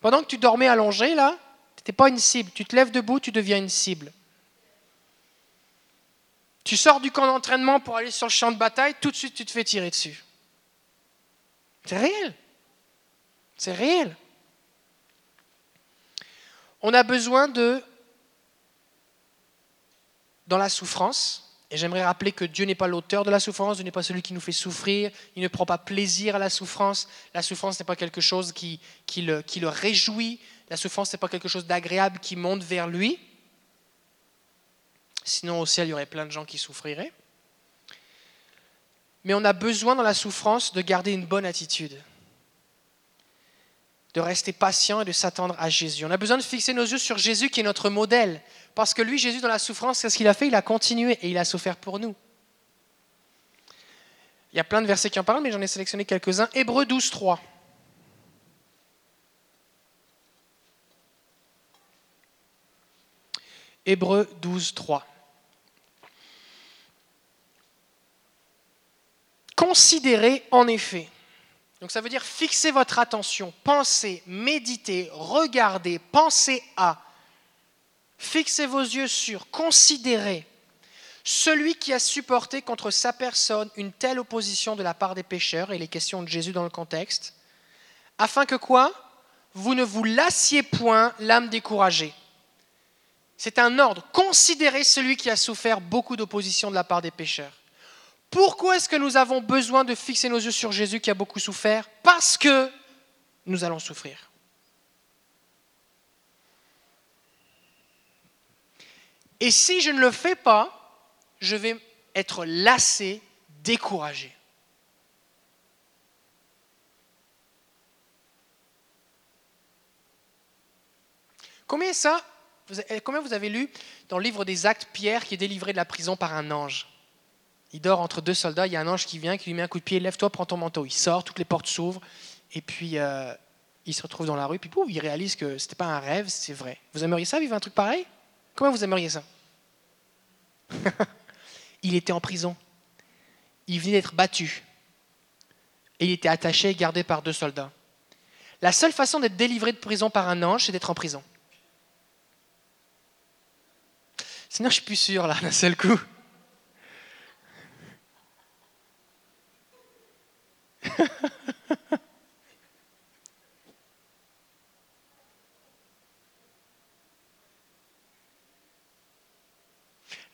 Pendant que tu dormais allongé, là, tu n'es pas une cible. Tu te lèves debout, tu deviens une cible. Tu sors du camp d'entraînement pour aller sur le champ de bataille, tout de suite tu te fais tirer dessus. C'est réel. C'est réel. On a besoin de, dans la souffrance, et j'aimerais rappeler que Dieu n'est pas l'auteur de la souffrance, Dieu n'est pas celui qui nous fait souffrir, il ne prend pas plaisir à la souffrance, la souffrance n'est pas quelque chose qui, qui, le, qui le réjouit, la souffrance n'est pas quelque chose d'agréable qui monte vers lui. Sinon au ciel, il y aurait plein de gens qui souffriraient. Mais on a besoin dans la souffrance de garder une bonne attitude, de rester patient et de s'attendre à Jésus. On a besoin de fixer nos yeux sur Jésus qui est notre modèle. Parce que lui, Jésus, dans la souffrance, qu'est-ce qu'il a fait? Il a continué et il a souffert pour nous. Il y a plein de versets qui en parlent, mais j'en ai sélectionné quelques-uns. Hébreu 12, 3. Hébreu 12, 3. Considérez en effet. Donc ça veut dire fixer votre attention, pensez, méditez, regardez, pensez à Fixez vos yeux sur, considérez celui qui a supporté contre sa personne une telle opposition de la part des pécheurs, et les questions de Jésus dans le contexte, afin que quoi? Vous ne vous lassiez point l'âme découragée. C'est un ordre. Considérez celui qui a souffert beaucoup d'opposition de la part des pécheurs. Pourquoi est-ce que nous avons besoin de fixer nos yeux sur Jésus qui a beaucoup souffert? Parce que nous allons souffrir. Et si je ne le fais pas, je vais être lassé, découragé. Combien ça Combien vous avez lu dans le livre des Actes Pierre qui est délivré de la prison par un ange? Il dort entre deux soldats, il y a un ange qui vient, qui lui met un coup de pied, lève-toi, prends ton manteau. Il sort, toutes les portes s'ouvrent, et puis euh, il se retrouve dans la rue, puis pouf, il réalise que ce n'était pas un rêve, c'est vrai. Vous aimeriez ça, vivre un truc pareil? Comment vous aimeriez ça? <laughs> Il était en prison. Il venait d'être battu. Et il était attaché et gardé par deux soldats. La seule façon d'être délivré de prison par un ange, c'est d'être en prison. Sinon, je suis plus sûr, là, d'un seul coup.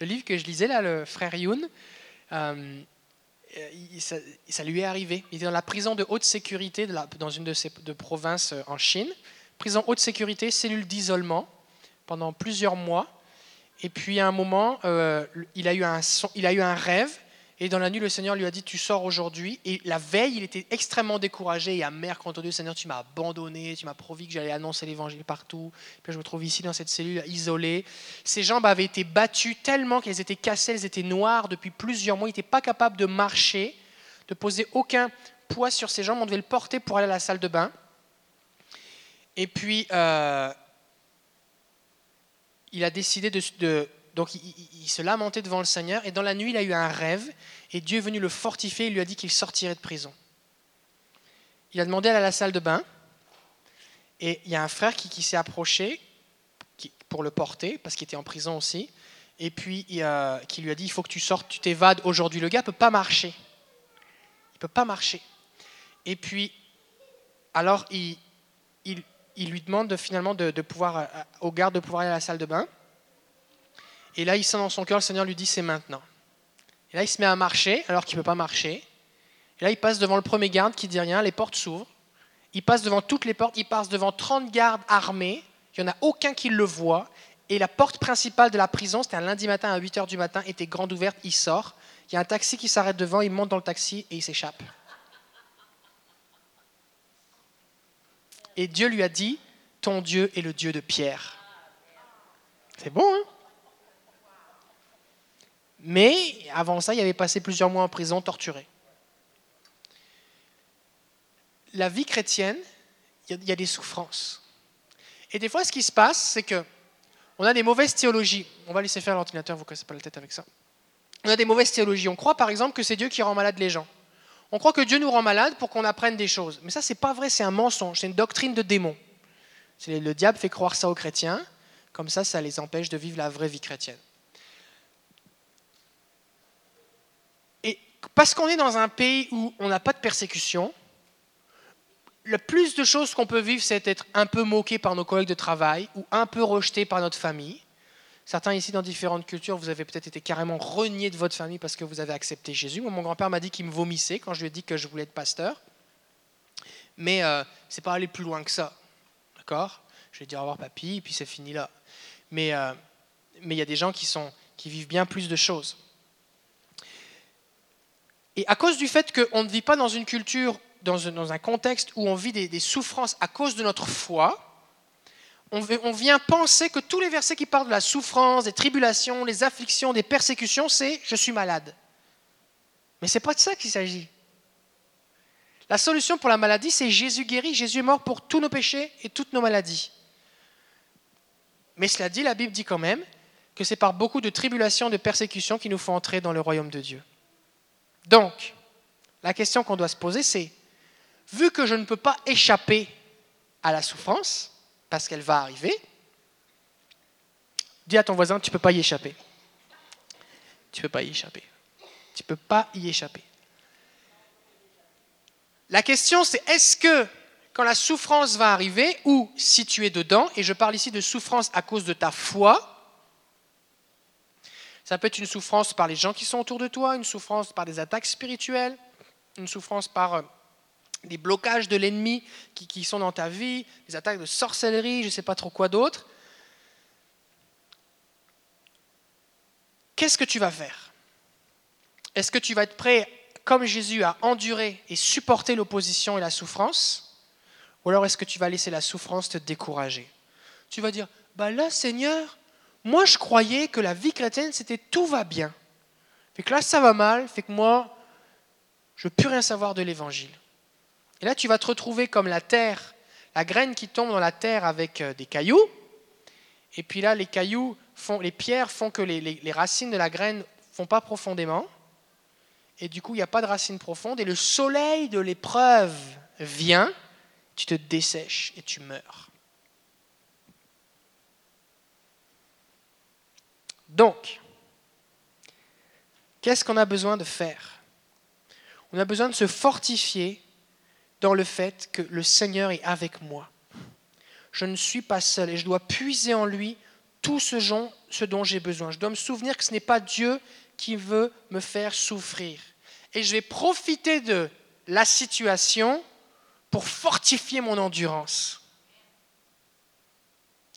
Le livre que je lisais, là, le frère Youn, euh, ça, lui est arrivé. Il était dans la prison de haute sécurité dans une de ses de provinces euh, en Chine. prison haute sécurité, cellule d'isolement pendant plusieurs mois. Et puis à un moment, euh, il, a eu un il a eu un rêve. Et dans la nuit, le Seigneur lui a dit, tu sors aujourd'hui. Et la veille, il était extrêmement découragé et amer contre Dieu. Seigneur, tu m'as abandonné, tu m'as promis que j'allais annoncer l'évangile partout. Puis je me trouve ici dans cette cellule isolée. Ses jambes avaient été battues tellement qu'elles étaient cassées, elles étaient noires depuis plusieurs mois. Il n'était pas capable de marcher, de poser aucun poids sur ses jambes. On devait le porter pour aller à la salle de bain. Et puis, euh, il a décidé de... donc, il, se lamentait devant le Seigneur. Et dans la nuit, il a eu un rêve. Et Dieu est venu le fortifier. Il lui a dit qu'il sortirait de prison. Il a demandé à à la salle de bain. Et il y a un frère qui, s'est approché pour le porter, parce qu'il était en prison aussi. Et puis, qui lui a dit, il faut que tu sortes, tu t'évades aujourd'hui. Le gars ne peut pas marcher. Il ne peut pas marcher. Et puis, alors, il, il lui demande finalement de, pouvoir, euh, au garde de pouvoir aller à la salle de bain. Et là, il sent dans son cœur, le Seigneur lui dit, c'est maintenant. Et là, il se met à marcher alors qu'il ne peut pas marcher. Et là, il passe devant le premier garde qui dit rien, les portes s'ouvrent. Il passe devant toutes les portes, il passe devant 30 gardes armés, il n'y en a aucun qui le voit. Et la porte principale de la prison, c'était un lundi matin à 8h du matin, était grande ouverte, il sort. Il y a un taxi qui s'arrête devant, il monte dans le taxi et il s'échappe. Et Dieu lui a dit, ton Dieu est le Dieu de Pierre. C'est bon, hein? Mais avant ça, il avait passé plusieurs mois en prison, torturé. La vie chrétienne, il y a des souffrances. Et des fois, ce qui se passe, c'est que on a des mauvaises théologies. On va laisser faire l'ordinateur, vous ne cassez pas la tête avec ça. On a des mauvaises théologies. On croit par exemple que c'est Dieu qui rend malade les gens. On croit que Dieu nous rend malade pour qu'on apprenne des choses. Mais ça, c'est pas vrai, c'est un mensonge, c'est une doctrine de démon. Le diable fait croire ça aux chrétiens, comme ça, ça les empêche de vivre la vraie vie chrétienne. Et parce qu'on est dans un pays où on n'a pas de persécution, le plus de choses qu'on peut vivre, c'est être un peu moqué par nos collègues de travail ou un peu rejeté par notre famille. Certains ici, dans différentes cultures, vous avez peut-être été carrément renié de votre famille parce que vous avez accepté Jésus. mon grand-père m'a dit qu'il me vomissait quand je lui ai dit que je voulais être pasteur. Mais euh, ce n'est pas aller plus loin que ça. D'accord? Je vais dire au revoir, papy, et puis c'est fini là. Mais euh, il y a des gens qui vivent bien plus de choses. Et à cause du fait qu'on ne vit pas dans une culture, dans un, contexte où on vit des, souffrances à cause de notre foi, on vient penser que tous les versets qui parlent de la souffrance, des tribulations, des afflictions, des persécutions, c'est je suis malade. Mais ce n'est pas de ça qu'il s'agit. La solution pour la maladie, c'est Jésus guérit. Jésus mort pour tous nos péchés et toutes nos maladies. Mais cela dit, la Bible dit quand même que c'est par beaucoup de tribulations, de persécutions qu'il nous faut entrer dans le royaume de Dieu. Donc, la question qu'on doit se poser, c'est, vu que je ne peux pas échapper à la souffrance, parce qu'elle va arriver, dis à ton voisin, tu ne peux pas y échapper. Tu ne peux pas y échapper. Tu ne peux pas y échapper. La question, c'est est-ce que quand la souffrance va arriver, ou si tu es dedans, et je parle ici de souffrance à cause de ta foi, ça peut être une souffrance par les gens qui sont autour de toi, une souffrance par des attaques spirituelles, une souffrance par euh, des blocages de l'ennemi qui, sont dans ta vie, des attaques de sorcellerie, je ne sais pas trop quoi d'autre. Qu'est-ce que tu vas faire? Est-ce que tu vas être prêt, comme Jésus, à endurer et supporter l'opposition et la souffrance? Ou alors est-ce que tu vas laisser la souffrance te décourager? Tu vas dire, bah là Seigneur, moi je croyais que la vie chrétienne c'était tout va bien. Fait que là ça va mal, fait que moi je ne veux plus rien savoir de l'évangile. Et là, tu vas te retrouver comme la terre, la graine qui tombe dans la terre avec euh, des cailloux. Et puis là, les cailloux font, les pierres font que les, racines de la graine font pas profondément. Et du coup, il n'y a pas de racines profondes. Et le soleil de l'épreuve vient, tu te dessèches et tu meurs. Donc, qu'est-ce qu'on a besoin de faire? On a besoin de se fortifier dans le fait que le Seigneur est avec moi. Je ne suis pas seul et je dois puiser en lui tout ce, dont j'ai besoin. Je dois me souvenir que ce n'est pas Dieu qui veut me faire souffrir. Et je vais profiter de la situation pour fortifier mon endurance.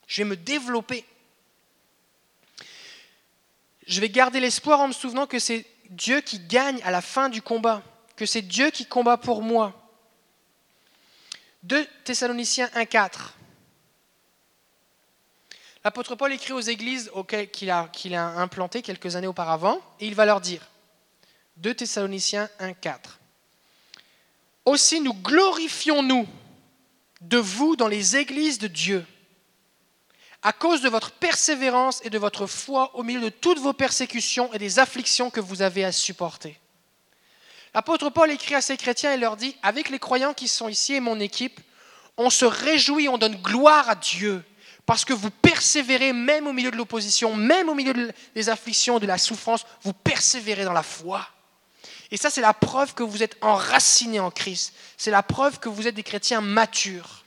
Je vais me développer. Je vais garder l'espoir en me souvenant que c'est Dieu qui gagne à la fin du combat, que c'est Dieu qui combat pour moi. 2 Thessaloniciens 1.4. L'apôtre Paul écrit aux églises auxquelles qu'il a, qu'il a implantées quelques années auparavant, et il va leur dire, 2 Thessaloniciens 1.4. Aussi nous glorifions-nous de vous dans les églises de Dieu, à cause de votre persévérance et de votre foi au milieu de toutes vos persécutions et des afflictions que vous avez à supporter. L'apôtre Paul écrit à ces chrétiens et leur dit, avec les croyants qui sont ici et mon équipe, on se réjouit, on donne gloire à Dieu, parce que vous persévérez même au milieu de l'opposition, même au milieu des afflictions, de la souffrance, vous persévérez dans la foi. Et ça, c'est la preuve que vous êtes enracinés en Christ. C'est la preuve que vous êtes des chrétiens matures.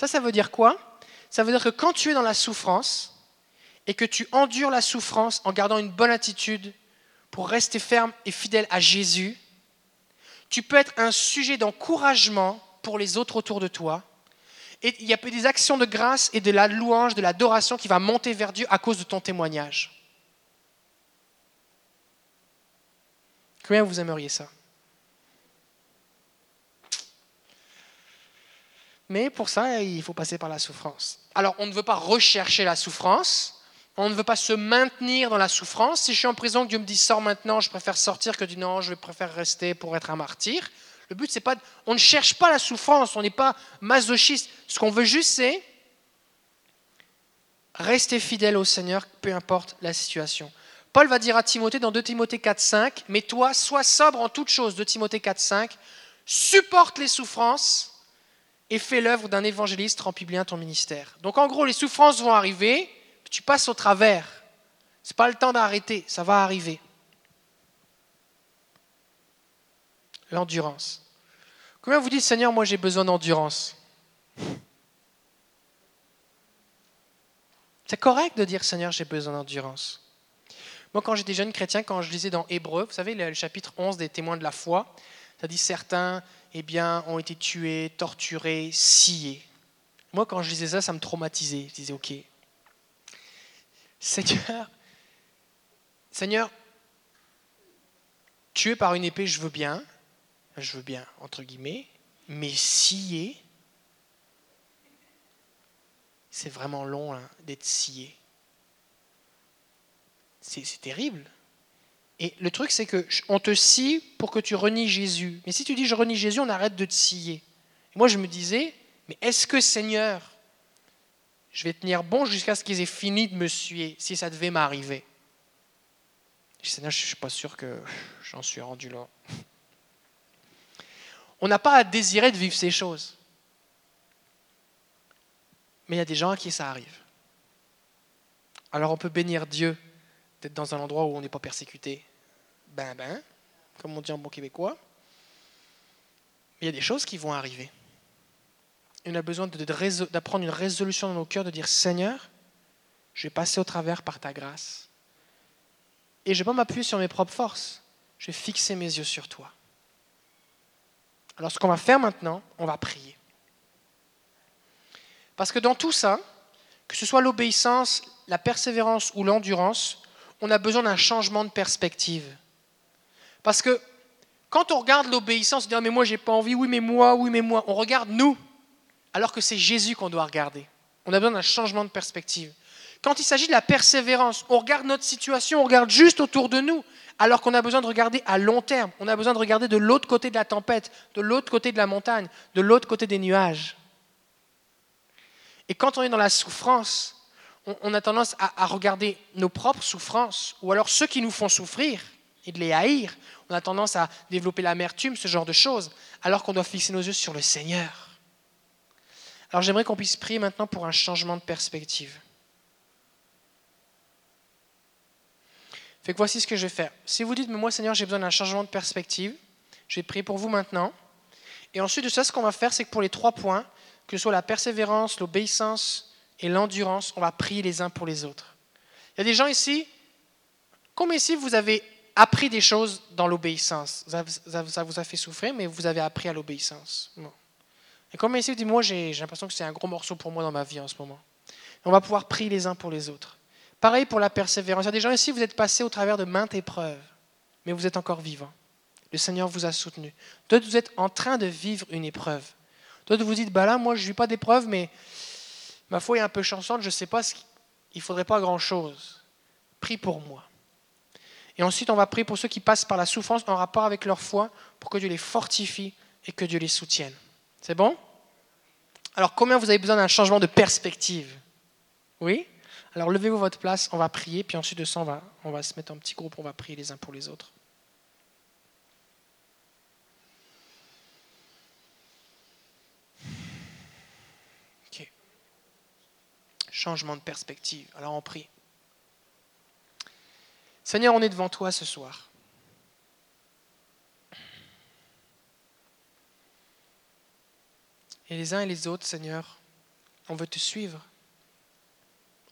Ça, ça veut dire quoi? Ça veut dire que quand tu es dans la souffrance et que tu endures la souffrance en gardant une bonne attitude pour rester ferme et fidèle à Jésus, tu peux être un sujet d'encouragement pour les autres autour de toi. Et il y a des actions de grâce et de la louange, de l'adoration qui va monter vers Dieu à cause de ton témoignage. Combien vous aimeriez ça? Mais pour ça, il faut passer par la souffrance. Alors, on ne veut pas rechercher la souffrance, on ne veut pas se maintenir dans la souffrance. Si je suis en prison, que Dieu me dit sors maintenant, je préfère sortir que du non, je préfère rester pour être un martyr. Le but, c'est pas. On ne cherche pas la souffrance, on n'est pas masochiste. Ce qu'on veut juste, c'est rester fidèle au Seigneur, peu importe la situation. Paul va dire à Timothée dans 2 Timothée 4, 5, mais toi, sois sobre en toutes choses, 2 Timothée 4, 5, supporte les souffrances et fais l'œuvre d'un évangéliste, remplis bien ton ministère. Donc en gros, les souffrances vont arriver, tu passes au travers. Ce n'est pas le temps d'arrêter, ça va arriver. L'endurance. Combien vous dites, Seigneur, moi j'ai besoin d'endurance? C'est correct de dire, Seigneur, j'ai besoin d'endurance. Moi, quand j'étais jeune chrétien, quand je lisais dans Hébreu, vous savez, le chapitre 11 des témoins de la foi, ça dit certains eh bien, ont été tués, torturés, sciés. Moi, quand je lisais ça, ça me traumatisait. Je disais, OK, Seigneur, Seigneur, tué par une épée, je veux bien, je veux bien, entre guillemets, mais scié, c'est vraiment long hein, d'être scié. C'est terrible. Et le truc, c'est que on te scie pour que tu renies Jésus. Mais si tu dis je renie Jésus, on arrête de te scier. moi, je me disais, mais est-ce que Seigneur, je vais tenir bon jusqu'à ce qu'ils aient fini de me suer, si ça devait m'arriver? Je Seigneur, je ne suis pas sûr que j'en suis rendu là. On n'a pas à désirer de vivre ces choses. Mais il y a des gens à qui ça arrive. Alors on peut bénir Dieu d'être dans un endroit où on n'est pas persécuté. Ben ben, comme on dit en bon québécois. Il y a des choses qui vont arriver. On a besoin d'apprendre une résolution dans nos cœurs, de dire Seigneur, je vais passer au travers par ta grâce. Et je ne vais pas m'appuyer sur mes propres forces. Je vais fixer mes yeux sur toi. Alors ce qu'on va faire maintenant, on va prier. Parce que dans tout ça, que ce soit l'obéissance, la persévérance ou l'endurance, on a besoin d'un changement de perspective. Parce que quand on regarde l'obéissance, on dit ah, mais moi j'ai pas envie, oui mais moi, oui mais moi, on regarde nous, alors que c'est Jésus qu'on doit regarder. On a besoin d'un changement de perspective. Quand il s'agit de la persévérance, on regarde notre situation, on regarde juste autour de nous, alors qu'on a besoin de regarder à long terme. On a besoin de regarder de l'autre côté de la tempête, de l'autre côté de la montagne, de l'autre côté des nuages. Et quand on est dans la souffrance, on, a tendance à, regarder nos propres souffrances, ou alors ceux qui nous font souffrir, et de les haïr. On a tendance à développer l'amertume, ce genre de choses, alors qu'on doit fixer nos yeux sur le Seigneur. Alors j'aimerais qu'on puisse prier maintenant pour un changement de perspective. Fait que voici ce que je vais faire. Si vous dites, mais moi Seigneur, j'ai besoin d'un changement de perspective, je vais prier pour vous maintenant. Et ensuite de ça, ce qu'on va faire, c'est que pour les trois points, que ce soit la persévérance, l'obéissance et l'endurance, on va prier les uns pour les autres. Il y a des gens ici, comme ici vous avez appris des choses dans l'obéissance Ça vous a fait souffrir, mais vous avez appris à l'obéissance. Et comme ici, dit, moi j'ai l'impression que c'est un gros morceau pour moi dans ma vie en ce moment. On va pouvoir prier les uns pour les autres. Pareil pour la persévérance. Il y a des gens ici, vous êtes passés au travers de maintes épreuves, mais vous êtes encore vivants. Le Seigneur vous a soutenu. D'autres, vous êtes en train de vivre une épreuve. D'autres, vous dites, bah là, moi, je ne vis pas d'épreuve, mais ma foi est un peu chansante, je ne sais pas, ce il ne faudrait pas grand-chose. Prie pour moi. Et ensuite, on va prier pour ceux qui passent par la souffrance en rapport avec leur foi, pour que Dieu les fortifie et que Dieu les soutienne. C'est bon? Alors, combien vous avez besoin d'un changement de perspective? Oui? Alors, levez-vous votre place, on va prier, puis ensuite de ça, on va, on va se mettre en petit groupe, on va prier les uns pour les autres. changement de perspective. Alors on prie. Seigneur, on est devant toi ce soir. Et les uns et les autres, Seigneur, on veut te suivre.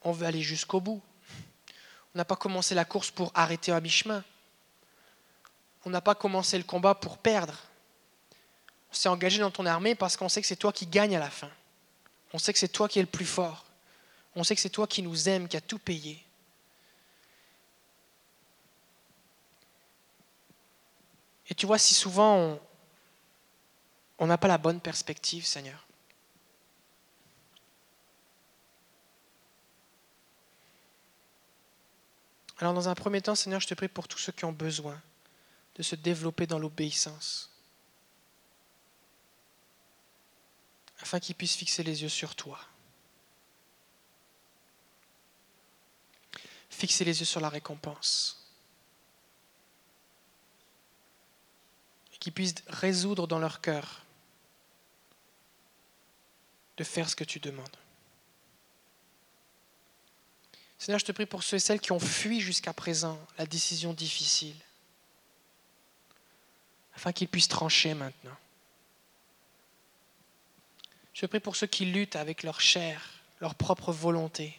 On veut aller jusqu'au bout. On n'a pas commencé la course pour arrêter à mi-chemin. On n'a pas commencé le combat pour perdre. On s'est engagé dans ton armée parce qu'on sait que c'est toi qui gagne à la fin. On sait que c'est toi qui es le plus fort. On sait que c'est toi qui nous aimes, qui as tout payé. Et tu vois, si souvent on n'a pas la bonne perspective, Seigneur. Alors dans un premier temps, Seigneur, je te prie pour tous ceux qui ont besoin de se développer dans l'obéissance, afin qu'ils puissent fixer les yeux sur toi. fixer les yeux sur la récompense. Qu'ils puissent résoudre dans leur cœur de faire ce que tu demandes. Seigneur, je te prie pour ceux et celles qui ont fui jusqu'à présent la décision difficile, afin qu'ils puissent trancher maintenant. Je te prie pour ceux qui luttent avec leur chair, leur propre volonté,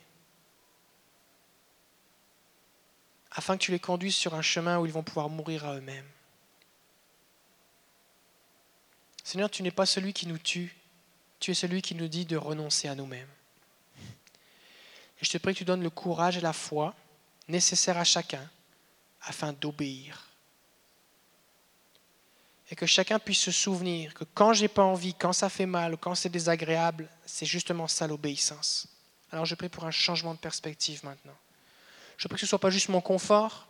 afin que tu les conduises sur un chemin où ils vont pouvoir mourir à eux-mêmes. Seigneur, tu n'es pas celui qui nous tue, tu es celui qui nous dit de renoncer à nous-mêmes. Et je te prie que tu donnes le courage et la foi nécessaires à chacun afin d'obéir. Et que chacun puisse se souvenir que quand j'ai pas envie, quand ça fait mal, quand c'est désagréable, c'est justement ça l'obéissance. Alors je prie pour un changement de perspective maintenant. Je prie que ce ne soit pas juste mon confort,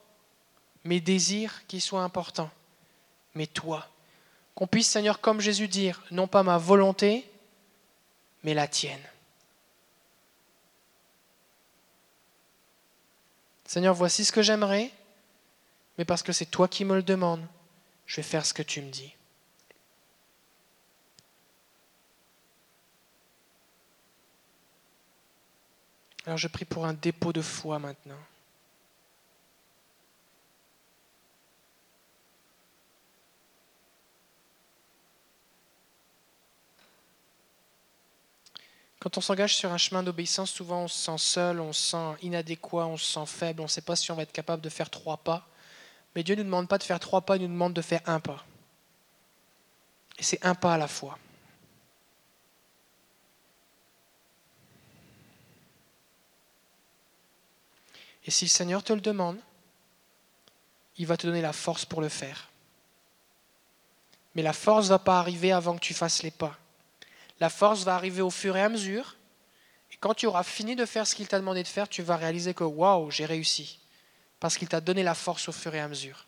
mes désirs qui soient importants, mais toi. Qu'on puisse, Seigneur, comme Jésus, dire, non pas ma volonté, mais la tienne. Seigneur, voici ce que j'aimerais, mais parce que c'est toi qui me le demandes, je vais faire ce que tu me dis. Alors je prie pour un dépôt de foi maintenant. Quand on s'engage sur un chemin d'obéissance, souvent on se sent seul, on se sent inadéquat, on se sent faible, on ne sait pas si on va être capable de faire trois pas. Mais Dieu ne nous demande pas de faire trois pas, il nous demande de faire un pas. Et c'est un pas à la fois. Et si le Seigneur te le demande, il va te donner la force pour le faire. Mais la force ne va pas arriver avant que tu fasses les pas. La force va arriver au fur et à mesure. Et quand tu auras fini de faire ce qu'il t'a demandé de faire, tu vas réaliser que waouh, j'ai réussi. Parce qu'il t'a donné la force au fur et à mesure.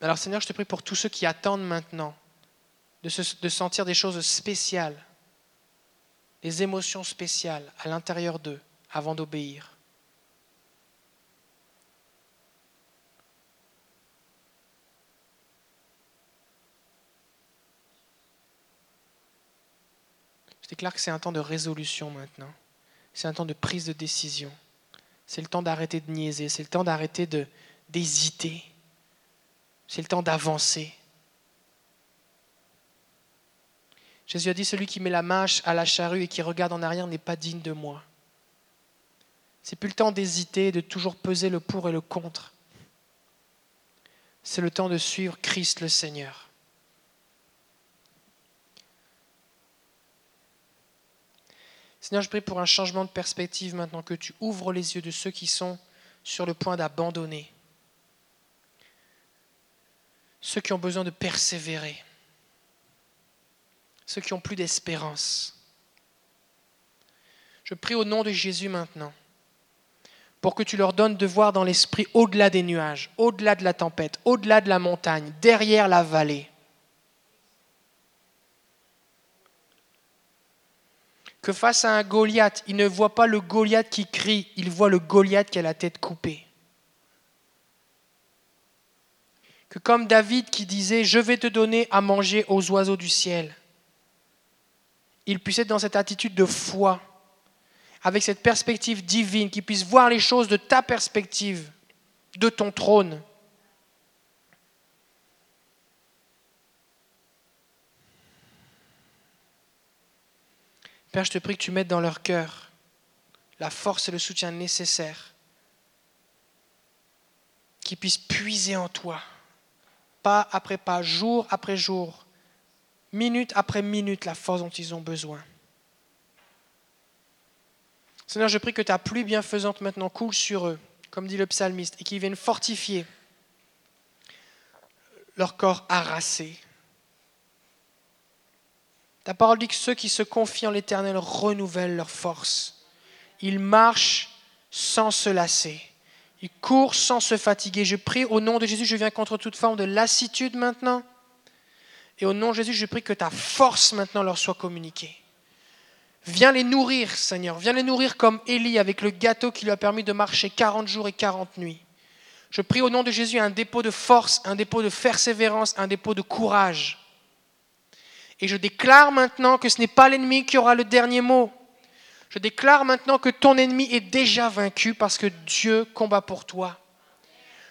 Alors Seigneur, je te prie pour tous ceux qui attendent maintenant de, sentir des choses spéciales, des émotions spéciales à l'intérieur d'eux avant d'obéir. Je déclare que c'est un temps de résolution maintenant. C'est un temps de prise de décision. C'est le temps d'arrêter de niaiser. C'est le temps d'arrêter d'hésiter. C'est le temps d'avancer. Jésus a dit, celui qui met la main à la charrue et qui regarde en arrière n'est pas digne de moi. C'est plus le temps d'hésiter, de toujours peser le pour et le contre. C'est le temps de suivre Christ le Seigneur. Seigneur, je prie pour un changement de perspective maintenant, que tu ouvres les yeux de ceux qui sont sur le point d'abandonner, ceux qui ont besoin de persévérer, ceux qui ont plus d'espérance. Je prie au nom de Jésus maintenant pour que tu leur donnes de voir dans l'esprit au-delà des nuages, au-delà de la tempête, au-delà de la montagne, derrière la vallée. Que face à un Goliath, ils ne voient pas le Goliath qui crie, ils voient le Goliath qui a la tête coupée. Que comme David qui disait, je vais te donner à manger aux oiseaux du ciel, il puisse être dans cette attitude de foi avec cette perspective divine, qui puisse voir les choses de ta perspective, de ton trône. Je te prie que tu mettes dans leur cœur la force et le soutien nécessaires, qu'ils puissent puiser en toi, pas après pas, jour après jour, minute après minute, la force dont ils ont besoin. Seigneur, je prie que ta pluie bienfaisante maintenant coule sur eux, comme dit le psalmiste, et qu'ils viennent fortifier leur corps harassé. Ta parole dit que ceux qui se confient en l'Éternel renouvellent leur force. Ils marchent sans se lasser. Ils courent sans se fatiguer. Je prie au nom de Jésus, je viens contre toute forme de lassitude maintenant. Et au nom de Jésus, je prie que ta force maintenant leur soit communiquée. Viens les nourrir, Seigneur. Viens les nourrir comme Élie avec le gâteau qui lui a permis de marcher 40 jours et 40 nuits. Je prie au nom de Jésus un dépôt de force, un dépôt de persévérance, un dépôt de courage. Et je déclare maintenant que ce n'est pas l'ennemi qui aura le dernier mot. Je déclare maintenant que ton ennemi est déjà vaincu parce que Dieu combat pour toi.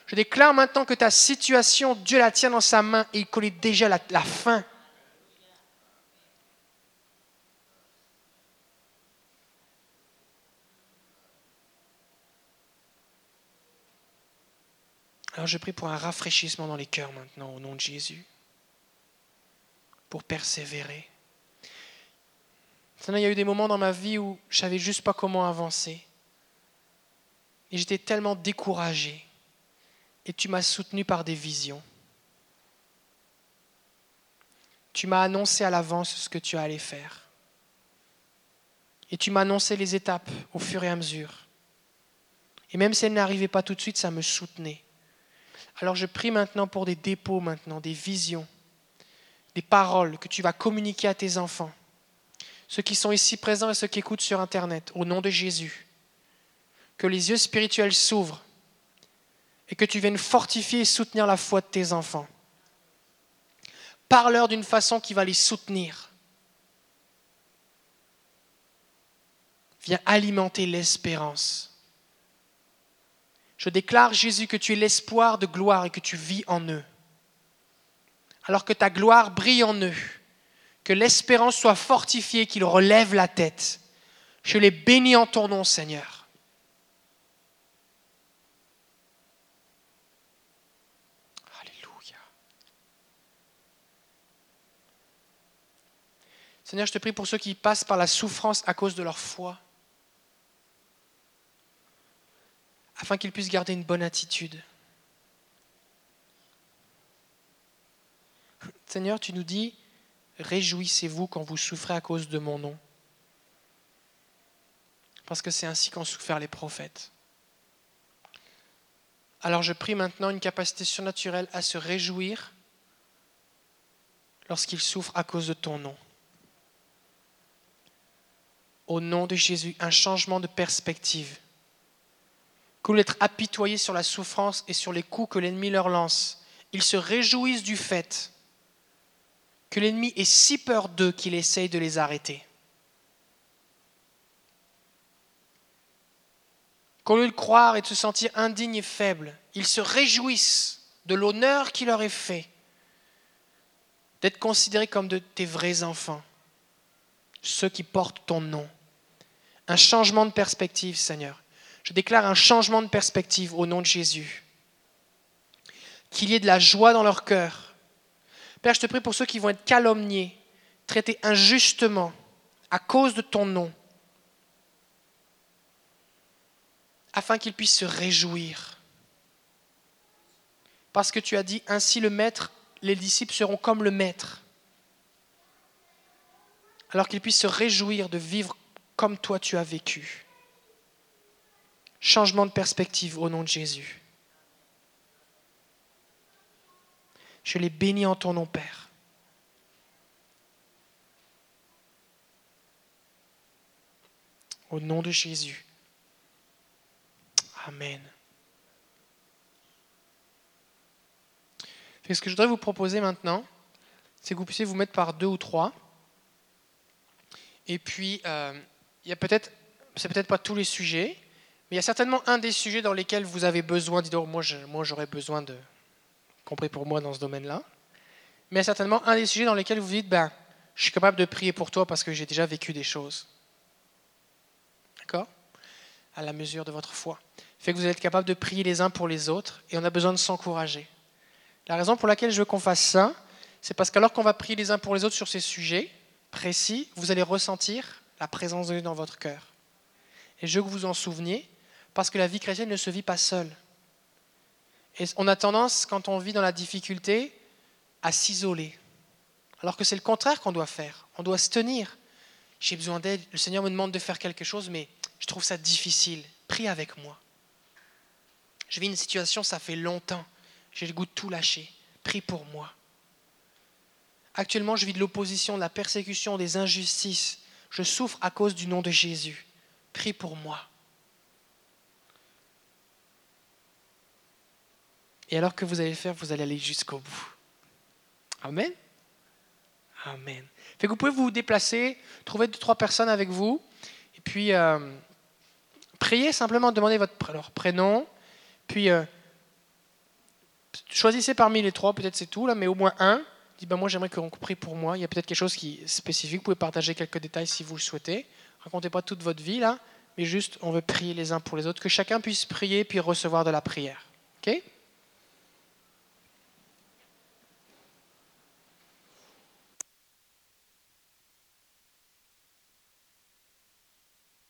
Je déclare maintenant que ta situation, Dieu la tient dans sa main et il connaît déjà la, la fin. Alors je prie pour un rafraîchissement dans les cœurs maintenant au nom de Jésus, pour persévérer. il y a eu des moments dans ma vie où je savais juste pas comment avancer. Et j'étais tellement découragé. Et tu m'as soutenu par des visions. Tu m'as annoncé à l'avance ce que tu allais faire. Et tu m'as annoncé les étapes au fur et à mesure. Et même si elles n'arrivaient pas tout de suite, ça me soutenait. Alors je prie maintenant pour des dépôts maintenant, des visions, des paroles que tu vas communiquer à tes enfants, ceux qui sont ici présents et ceux qui écoutent sur Internet, au nom de Jésus. Que les yeux spirituels s'ouvrent et que tu viennes fortifier et soutenir la foi de tes enfants. Parle-leur d'une façon qui va les soutenir. Viens alimenter l'espérance. Je déclare, Jésus, que tu es l'espoir de gloire et que tu vis en eux. Alors que ta gloire brille en eux, que l'espérance soit fortifiée, qu'ils relèvent la tête. Je les bénis en ton nom, Seigneur. Alléluia. Seigneur, je te prie pour ceux qui passent par la souffrance à cause de leur foi. afin qu'ils puissent garder une bonne attitude. Seigneur, tu nous dis, réjouissez-vous quand vous souffrez à cause de mon nom. Parce que c'est ainsi qu'ont souffert les prophètes. Alors je prie maintenant une capacité surnaturelle à se réjouir lorsqu'ils souffrent à cause de ton nom. Au nom de Jésus, un changement de perspective qu'au d'être apitoyés sur la souffrance et sur les coups que l'ennemi leur lance, ils se réjouissent du fait que l'ennemi ait si peur d'eux qu'il essaye de les arrêter. Qu'au lieu de croire et de se sentir indignes et faibles, ils se réjouissent de l'honneur qui leur est fait, d'être considérés comme de tes vrais enfants, ceux qui portent ton nom. Un changement de perspective, Seigneur. Je déclare un changement de perspective au nom de Jésus. Qu'il y ait de la joie dans leur cœur. Je te prie pour ceux qui vont être calomniés, traités injustement à cause de ton nom, afin qu'ils puissent se réjouir. Parce que tu as dit, ainsi le Maître, les disciples seront comme le Maître. Alors qu'ils puissent se réjouir de vivre comme toi tu as vécu. Changement de perspective au nom de Jésus. Je les bénis en ton nom, Père. Au nom de Jésus. Amen. ce que je voudrais vous proposer maintenant, c'est que vous puissiez vous mettre par deux ou trois. Et puis, euh, il y a peut-être, c'est peut-être pas tous les sujets, mais il y a certainement un des sujets dans lesquels vous avez besoin, dites moi, moi j'aurais besoin de, compris pour moi dans ce domaine-là, mais certainement un des sujets dans lesquels vous dites, ben, je suis capable de prier pour toi parce que j'ai déjà vécu des choses. D'accord? À la mesure de votre foi. Fait que vous êtes capable de prier les uns pour les autres et on a besoin de s'encourager. La raison pour laquelle je veux qu'on fasse ça, c'est parce qu'alors qu'on va prier les uns pour les autres sur ces sujets précis, vous allez ressentir la présence de Dieu dans votre cœur. Et je veux que vous en souveniez, parce que la vie chrétienne ne se vit pas seule. On a tendance, quand on vit dans la difficulté, à s'isoler. Alors que c'est le contraire qu'on doit faire. On doit se tenir. J'ai besoin d'aide. Le Seigneur me demande de faire quelque chose, mais je trouve ça difficile. Prie avec moi. Je vis une situation, ça fait longtemps. J'ai le goût de tout lâcher. Prie pour moi. Actuellement, je vis de l'opposition, de la persécution, des injustices. Je souffre à cause du nom de Jésus. Prie pour moi. Et alors que vous allez faire, vous allez aller jusqu'au bout. Amen. Amen. Fait vous pouvez vous déplacer, trouver deux, trois personnes avec vous, et puis euh, priez simplement, demandez votre leur prénom, puis euh, choisissez parmi les trois, peut-être c'est tout, là, mais au moins un. Dites, ben moi j'aimerais qu'on prie pour moi. Il y a peut-être quelque chose qui est spécifique. Vous pouvez partager quelques détails si vous le souhaitez. Racontez pas toute votre vie là, mais juste on veut prier les uns pour les autres, que chacun puisse prier puis recevoir de la prière. ok?